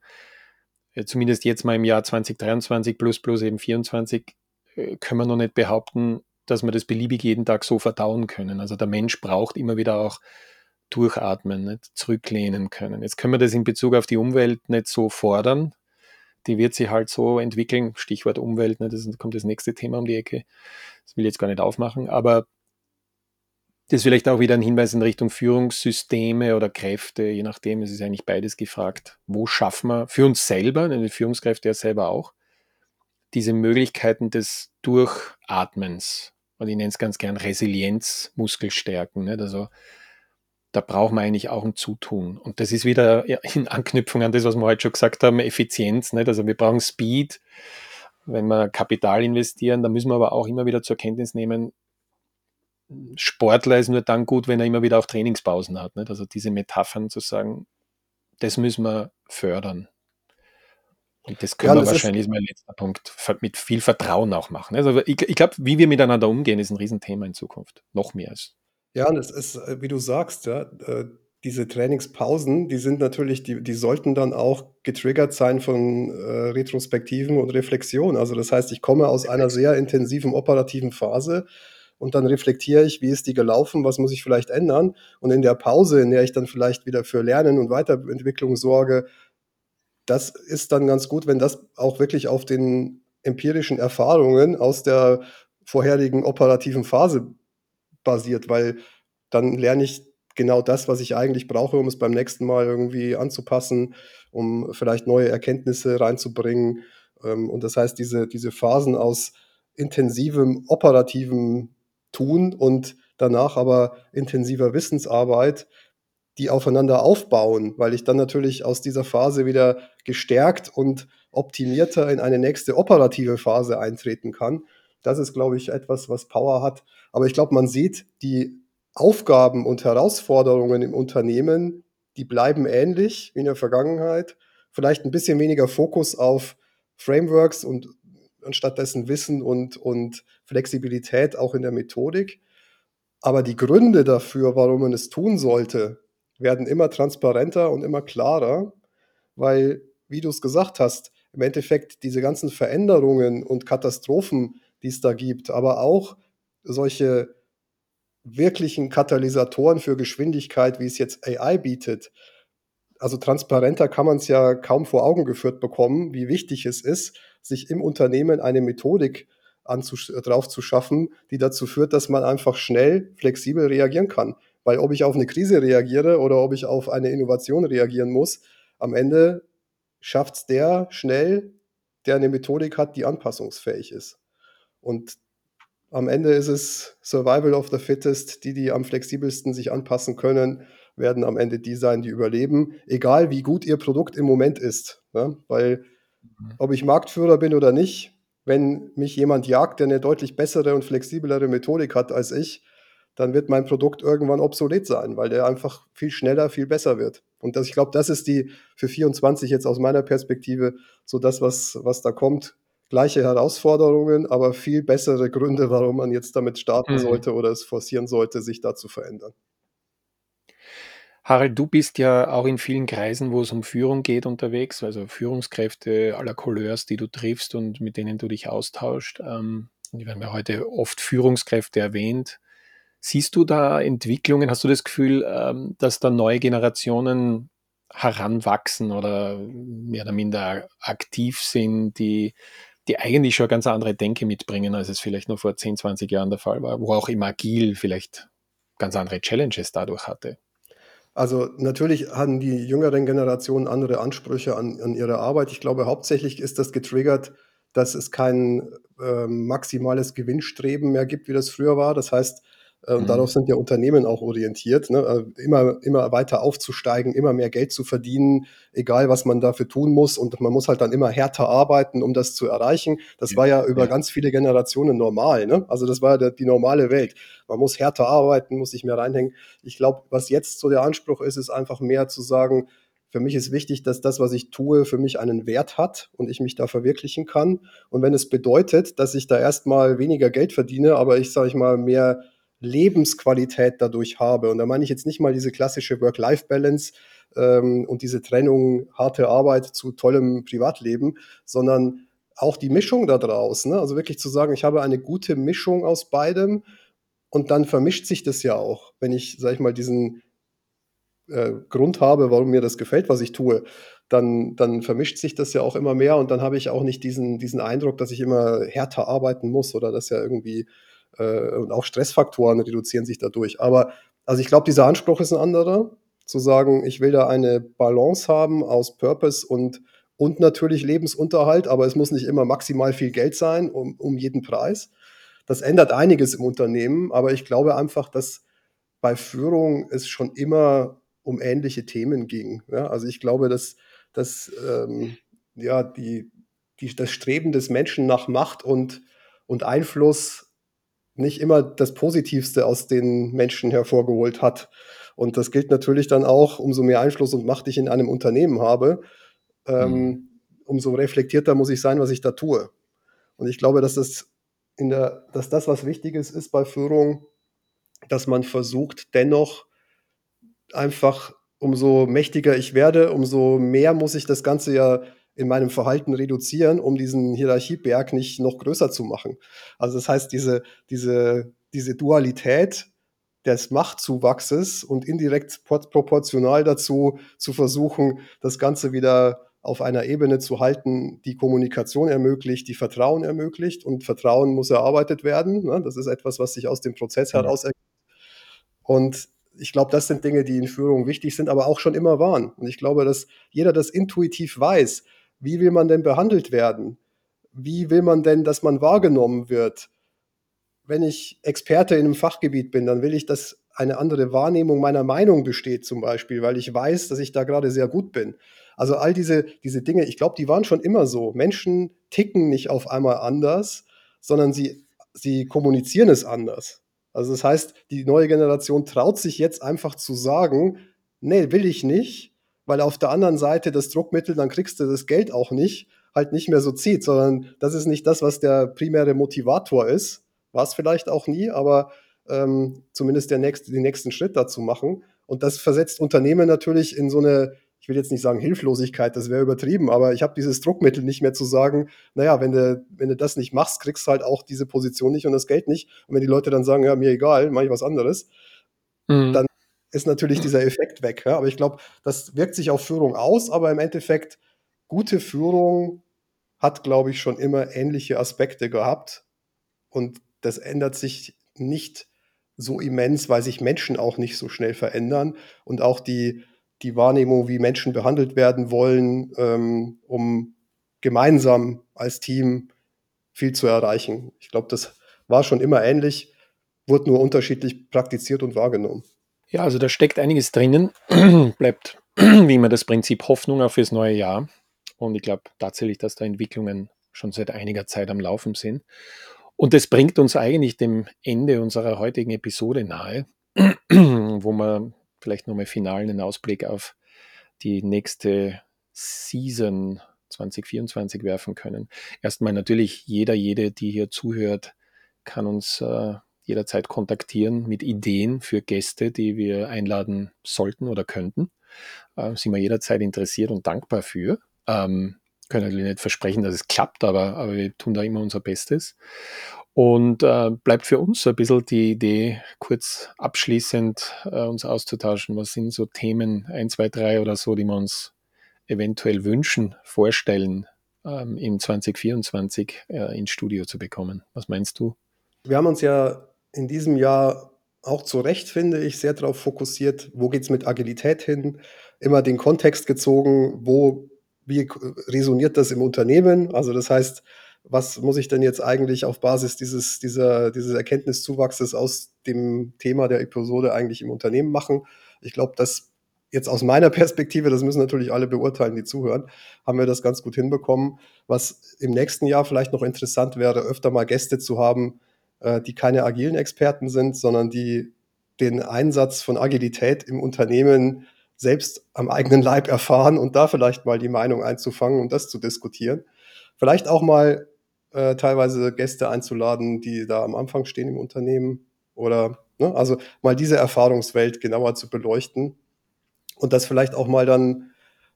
äh, zumindest jetzt mal im Jahr 2023 plus plus eben 24, äh, können wir noch nicht behaupten, dass wir das beliebig jeden Tag so verdauen können. Also der Mensch braucht immer wieder auch durchatmen, nicht zurücklehnen können. Jetzt können wir das in Bezug auf die Umwelt nicht so fordern. Die wird sich halt so entwickeln. Stichwort Umwelt, ne, das kommt das nächste Thema um die Ecke. Das will ich jetzt gar nicht aufmachen, aber das ist vielleicht auch wieder ein Hinweis in Richtung Führungssysteme oder Kräfte, je nachdem, es ist eigentlich beides gefragt. Wo schaffen wir für uns selber, denn die Führungskräfte ja selber auch, diese Möglichkeiten des Durchatmens. Und ich nenne es ganz gern Resilienz, Muskelstärken. Nicht? Also da brauchen wir eigentlich auch ein Zutun. Und das ist wieder in Anknüpfung an das, was wir heute schon gesagt haben, Effizienz. Nicht? Also wir brauchen Speed, wenn wir Kapital investieren. Da müssen wir aber auch immer wieder zur Kenntnis nehmen, Sportler ist nur dann gut, wenn er immer wieder auch Trainingspausen hat. Nicht? Also diese Metaphern zu sagen, das müssen wir fördern. Und das können ja, das wir wahrscheinlich, ist mein letzter Punkt, mit viel Vertrauen auch machen. Also ich, ich glaube, wie wir miteinander umgehen, ist ein Riesenthema in Zukunft. Noch mehr als. Ja, und es ist, äh, wie du sagst, ja, äh, diese Trainingspausen, die sind natürlich, die, die sollten dann auch getriggert sein von äh, Retrospektiven und Reflexionen. Also das heißt, ich komme aus einer sehr intensiven operativen Phase und dann reflektiere ich, wie ist die gelaufen, was muss ich vielleicht ändern. Und in der Pause, in der ich dann vielleicht wieder für Lernen und Weiterentwicklung sorge, das ist dann ganz gut, wenn das auch wirklich auf den empirischen Erfahrungen aus der vorherigen operativen Phase basiert, weil dann lerne ich genau das, was ich eigentlich brauche, um es beim nächsten Mal irgendwie anzupassen, um vielleicht neue Erkenntnisse reinzubringen. Ähm, und das heißt, diese, diese Phasen aus intensivem operativen Tun und danach aber intensiver Wissensarbeit, die aufeinander aufbauen, weil ich dann natürlich aus dieser Phase wieder gestärkt und optimierter in eine nächste operative Phase eintreten kann. Das ist, glaube ich, etwas, was Power hat. Aber ich glaube, man sieht, die Aufgaben und Herausforderungen im Unternehmen, die bleiben ähnlich wie in der Vergangenheit. Vielleicht ein bisschen weniger Fokus auf Frameworks und anstattdessen Wissen und, und Flexibilität auch in der Methodik. Aber die Gründe dafür, warum man es tun sollte, werden immer transparenter und immer klarer, weil, wie du es gesagt hast, im Endeffekt diese ganzen Veränderungen und Katastrophen, die es da gibt, aber auch solche wirklichen Katalysatoren für Geschwindigkeit, wie es jetzt AI bietet, also transparenter kann man es ja kaum vor Augen geführt bekommen, wie wichtig es ist, sich im Unternehmen eine Methodik drauf zu schaffen, die dazu führt, dass man einfach schnell, flexibel reagieren kann. Weil ob ich auf eine Krise reagiere oder ob ich auf eine Innovation reagieren muss, am Ende schafft es der schnell, der eine Methodik hat, die anpassungsfähig ist. Und am Ende ist es Survival of the Fittest, die, die am flexibelsten sich anpassen können, werden am Ende die sein, die überleben, egal wie gut ihr Produkt im Moment ist. Ne? Weil mhm. ob ich Marktführer bin oder nicht, wenn mich jemand jagt, der eine deutlich bessere und flexiblere Methodik hat als ich, dann wird mein Produkt irgendwann obsolet sein, weil der einfach viel schneller, viel besser wird. Und das, ich glaube, das ist die für 24 jetzt aus meiner Perspektive so das, was, was da kommt. Gleiche Herausforderungen, aber viel bessere Gründe, warum man jetzt damit starten mhm. sollte oder es forcieren sollte, sich da zu verändern. Harald, du bist ja auch in vielen Kreisen, wo es um Führung geht, unterwegs, also Führungskräfte aller Couleurs, die du triffst und mit denen du dich austauscht. Ähm, die werden ja heute oft Führungskräfte erwähnt. Siehst du da Entwicklungen? Hast du das Gefühl, ähm, dass da neue Generationen heranwachsen oder mehr oder minder aktiv sind, die, die eigentlich schon ganz andere Denke mitbringen, als es vielleicht nur vor 10, 20 Jahren der Fall war, wo auch im Agil vielleicht ganz andere Challenges dadurch hatte? Also natürlich haben die jüngeren Generationen andere Ansprüche an, an ihre Arbeit. Ich glaube, hauptsächlich ist das getriggert, dass es kein äh, maximales Gewinnstreben mehr gibt, wie das früher war. Das heißt, äh, mhm. darauf sind ja Unternehmen auch orientiert, ne? Äh, immer, immer weiter aufzusteigen, immer mehr Geld zu verdienen, egal was man dafür tun muss. Und man muss halt dann immer härter arbeiten, um das zu erreichen. Das ja, war ja über ja. ganz viele Generationen normal. Ne? Also das war ja die normale Welt. Man muss härter arbeiten, muss sich mehr reinhängen. Ich glaube, was jetzt so der Anspruch ist, ist einfach mehr zu sagen, für mich ist wichtig, dass das, was ich tue, für mich einen Wert hat und ich mich da verwirklichen kann. Und wenn es bedeutet, dass ich da erstmal weniger Geld verdiene, aber ich sage ich mal mehr Lebensqualität dadurch habe. Und da meine ich jetzt nicht mal diese klassische Work-Life-Balance ähm, und diese Trennung harte Arbeit zu tollem Privatleben, sondern auch die Mischung da draus. Ne? Also wirklich zu sagen, ich habe eine gute Mischung aus beidem und dann vermischt sich das ja auch, wenn ich, sag ich mal, diesen äh, Grund habe, warum mir das gefällt, was ich tue, dann, dann vermischt sich das ja auch immer mehr und dann habe ich auch nicht diesen, diesen Eindruck, dass ich immer härter arbeiten muss oder dass ja irgendwie äh, und auch Stressfaktoren reduzieren sich dadurch. Aber also ich glaube, dieser Anspruch ist ein anderer, zu sagen, ich will da eine Balance haben aus Purpose und, und natürlich Lebensunterhalt, aber es muss nicht immer maximal viel Geld sein, um, um jeden Preis. Das ändert einiges im Unternehmen, aber ich glaube einfach, dass bei Führung es schon immer um ähnliche Themen ging. Ja, also ich glaube, dass, dass ähm, ja, die, die, das Streben des Menschen nach Macht und, und Einfluss nicht immer das Positivste aus den Menschen hervorgeholt hat. Und das gilt natürlich dann auch, umso mehr Einfluss und Macht ich in einem Unternehmen habe, ähm, mhm. umso reflektierter muss ich sein, was ich da tue. Und ich glaube, dass das, in der, dass das was Wichtiges ist bei Führung, dass man versucht, dennoch einfach, umso mächtiger ich werde, umso mehr muss ich das Ganze ja in meinem Verhalten reduzieren, um diesen Hierarchieberg nicht noch größer zu machen. Also das heißt, diese, diese, diese Dualität des Machtzuwachses und indirekt proportional dazu zu versuchen, das Ganze wieder auf einer Ebene zu halten, die Kommunikation ermöglicht, die Vertrauen ermöglicht. Und Vertrauen muss erarbeitet werden. Ne? Das ist etwas, was sich aus dem Prozess heraus ergibt. Und ich glaube, das sind Dinge, die in Führung wichtig sind, aber auch schon immer waren. Und ich glaube, dass jeder das intuitiv weiß. Wie will man denn behandelt werden? Wie will man denn, dass man wahrgenommen wird? Wenn ich Experte in einem Fachgebiet bin, dann will ich, dass eine andere Wahrnehmung meiner Meinung besteht, zum Beispiel, weil ich weiß, dass ich da gerade sehr gut bin. Also all diese, diese Dinge, ich glaube, die waren schon immer so. Menschen ticken nicht auf einmal anders, sondern sie, sie kommunizieren es anders. Also das heißt, die neue Generation traut sich jetzt einfach zu sagen, nee, will ich nicht, weil auf der anderen Seite das Druckmittel, dann kriegst du das Geld auch nicht, halt nicht mehr so zieht, sondern das ist nicht das, was der primäre Motivator ist. War es vielleicht auch nie, aber ähm, zumindest der nächste, den nächsten Schritt dazu machen. Und das versetzt Unternehmen natürlich in so eine ich will jetzt nicht sagen Hilflosigkeit, das wäre übertrieben, aber ich habe dieses Druckmittel nicht mehr zu sagen, naja, wenn du, wenn du das nicht machst, kriegst du halt auch diese Position nicht und das Geld nicht. Und wenn die Leute dann sagen, ja, mir egal, mache ich was anderes, mhm. dann ist natürlich dieser Effekt weg. Ja? Aber ich glaube, das wirkt sich auf Führung aus, aber im Endeffekt, gute Führung hat, glaube ich, schon immer ähnliche Aspekte gehabt. Und das ändert sich nicht so immens, weil sich Menschen auch nicht so schnell verändern und auch die, die Wahrnehmung, wie Menschen behandelt werden wollen, ähm, um gemeinsam als Team viel zu erreichen. Ich glaube, das war schon immer ähnlich, wurde nur unterschiedlich praktiziert und wahrgenommen. Ja, also da steckt einiges drinnen. Bleibt wie immer das Prinzip Hoffnung auf das neue Jahr. Und ich glaube tatsächlich, dass da Entwicklungen schon seit einiger Zeit am Laufen sind. Und das bringt uns eigentlich dem Ende unserer heutigen Episode nahe, wo wir vielleicht nochmal final einen Ausblick auf die nächste Season 2024 werfen können. Erstmal natürlich jeder, jede, die hier zuhört, kann uns äh, jederzeit kontaktieren mit Ideen für Gäste, die wir einladen sollten oder könnten. Äh, sind wir jederzeit interessiert und dankbar für. Ähm, können natürlich nicht versprechen, dass es klappt, aber, aber wir tun da immer unser Bestes. Und äh, bleibt für uns so ein bisschen die Idee, kurz abschließend äh, uns auszutauschen. Was sind so Themen 1, 2, 3 oder so, die wir uns eventuell wünschen, vorstellen, ähm, im 2024 äh, ins Studio zu bekommen? Was meinst du? Wir haben uns ja in diesem Jahr auch zu Recht, finde ich, sehr darauf fokussiert, wo geht es mit Agilität hin, immer den Kontext gezogen, wo, wie resoniert das im Unternehmen? Also das heißt, was muss ich denn jetzt eigentlich auf Basis dieses, dieser, dieses Erkenntniszuwachses aus dem Thema der Episode eigentlich im Unternehmen machen. Ich glaube, dass jetzt aus meiner Perspektive, das müssen natürlich alle beurteilen, die zuhören, haben wir das ganz gut hinbekommen. Was im nächsten Jahr vielleicht noch interessant wäre, öfter mal Gäste zu haben, äh, die keine agilen Experten sind, sondern die den Einsatz von Agilität im Unternehmen selbst am eigenen Leib erfahren und da vielleicht mal die Meinung einzufangen und das zu diskutieren. Vielleicht auch mal äh, teilweise Gäste einzuladen, die da am Anfang stehen im Unternehmen oder ne, also mal diese Erfahrungswelt genauer zu beleuchten und das vielleicht auch mal dann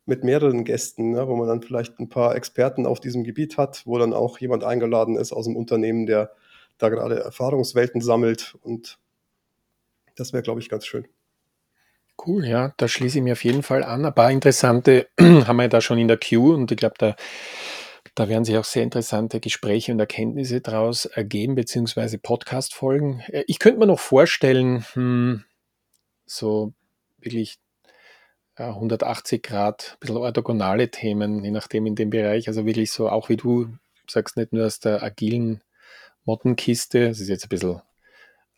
mit mehreren Gästen, ne, wo man dann vielleicht ein paar Experten auf diesem Gebiet hat, wo dann auch jemand eingeladen ist aus dem Unternehmen, der da gerade Erfahrungswelten sammelt. Und das wäre, glaube ich, ganz schön. Cool, ja, da schließe ich mir auf jeden Fall an. Ein paar interessante haben wir da schon in der Queue und ich glaube, da, da werden sich auch sehr interessante Gespräche und Erkenntnisse daraus ergeben, beziehungsweise Podcast-Folgen. Äh, ich könnte mir noch vorstellen, hm, so wirklich ja, 180 Grad, ein bisschen orthogonale Themen, je nachdem in dem Bereich. Also wirklich so, auch wie du sagst, nicht nur aus der agilen Mottenkiste, das ist jetzt ein bisschen,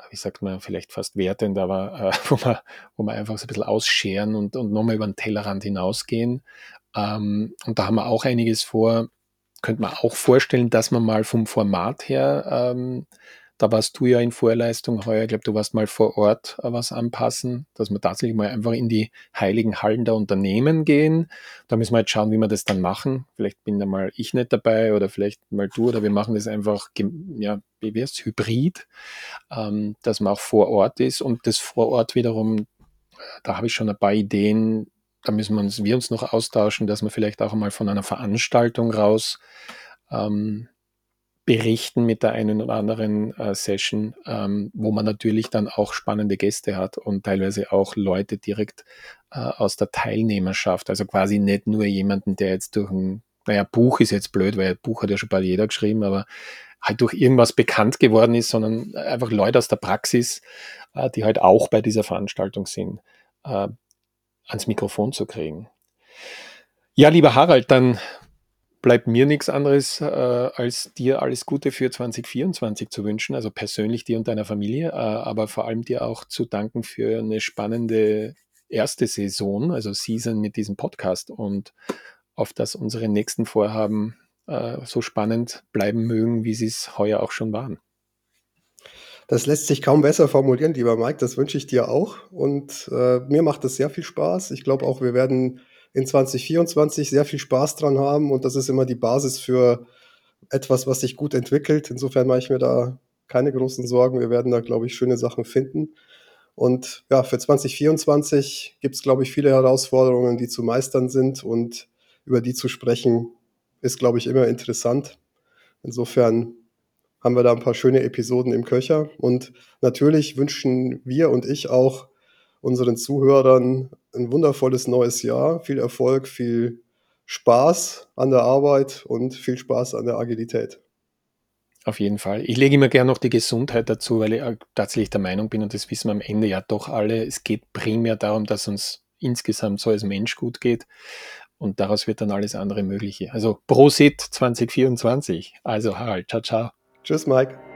wie sagt man, vielleicht fast wertend, aber äh, wo, man, wo man einfach so ein bisschen ausscheren und, und nochmal über den Tellerrand hinausgehen. Ähm, und da haben wir auch einiges vor. Könnte man auch vorstellen, dass man mal vom Format her ähm, da warst du ja in Vorleistung heuer, ich glaube, du warst mal vor Ort äh, was anpassen, dass wir tatsächlich mal einfach in die heiligen Hallen der Unternehmen gehen. Da müssen wir jetzt schauen, wie wir das dann machen. Vielleicht bin da mal ich nicht dabei oder vielleicht mal du oder wir machen das einfach, ja, wie es, hybrid, ähm, dass man auch vor Ort ist und das vor Ort wiederum, da habe ich schon ein paar Ideen, da müssen wir uns, wir uns noch austauschen, dass wir vielleicht auch einmal von einer Veranstaltung raus ähm, berichten mit der einen oder anderen äh, Session, ähm, wo man natürlich dann auch spannende Gäste hat und teilweise auch Leute direkt äh, aus der Teilnehmerschaft. Also quasi nicht nur jemanden, der jetzt durch ein, naja, Buch ist jetzt blöd, weil Buch hat ja schon bald jeder geschrieben, aber halt durch irgendwas bekannt geworden ist, sondern einfach Leute aus der Praxis, äh, die halt auch bei dieser Veranstaltung sind, äh, ans Mikrofon zu kriegen. Ja, lieber Harald, dann bleibt mir nichts anderes, äh, als dir alles Gute für 2024 zu wünschen, also persönlich dir und deiner Familie, äh, aber vor allem dir auch zu danken für eine spannende erste Saison, also Season mit diesem Podcast und auf dass unsere nächsten Vorhaben äh, so spannend bleiben mögen, wie sie es heuer auch schon waren. Das lässt sich kaum besser formulieren, lieber Mike. Das wünsche ich dir auch. Und äh, mir macht es sehr viel Spaß. Ich glaube auch, wir werden in 2024 sehr viel Spaß dran haben und das ist immer die Basis für etwas, was sich gut entwickelt. Insofern mache ich mir da keine großen Sorgen. Wir werden da, glaube ich, schöne Sachen finden. Und ja, für 2024 gibt es, glaube ich, viele Herausforderungen, die zu meistern sind und über die zu sprechen, ist, glaube ich, immer interessant. Insofern haben wir da ein paar schöne Episoden im Köcher. Und natürlich wünschen wir und ich auch unseren Zuhörern ein wundervolles neues Jahr, viel Erfolg, viel Spaß an der Arbeit und viel Spaß an der Agilität. Auf jeden Fall. Ich lege immer gerne noch die Gesundheit dazu, weil ich tatsächlich der Meinung bin, und das wissen wir am Ende ja doch alle, es geht primär darum, dass uns insgesamt so als Mensch gut geht. Und daraus wird dann alles andere Mögliche. Also Prosit 2024. Also Harald, ciao, ciao. Tschüss, Mike.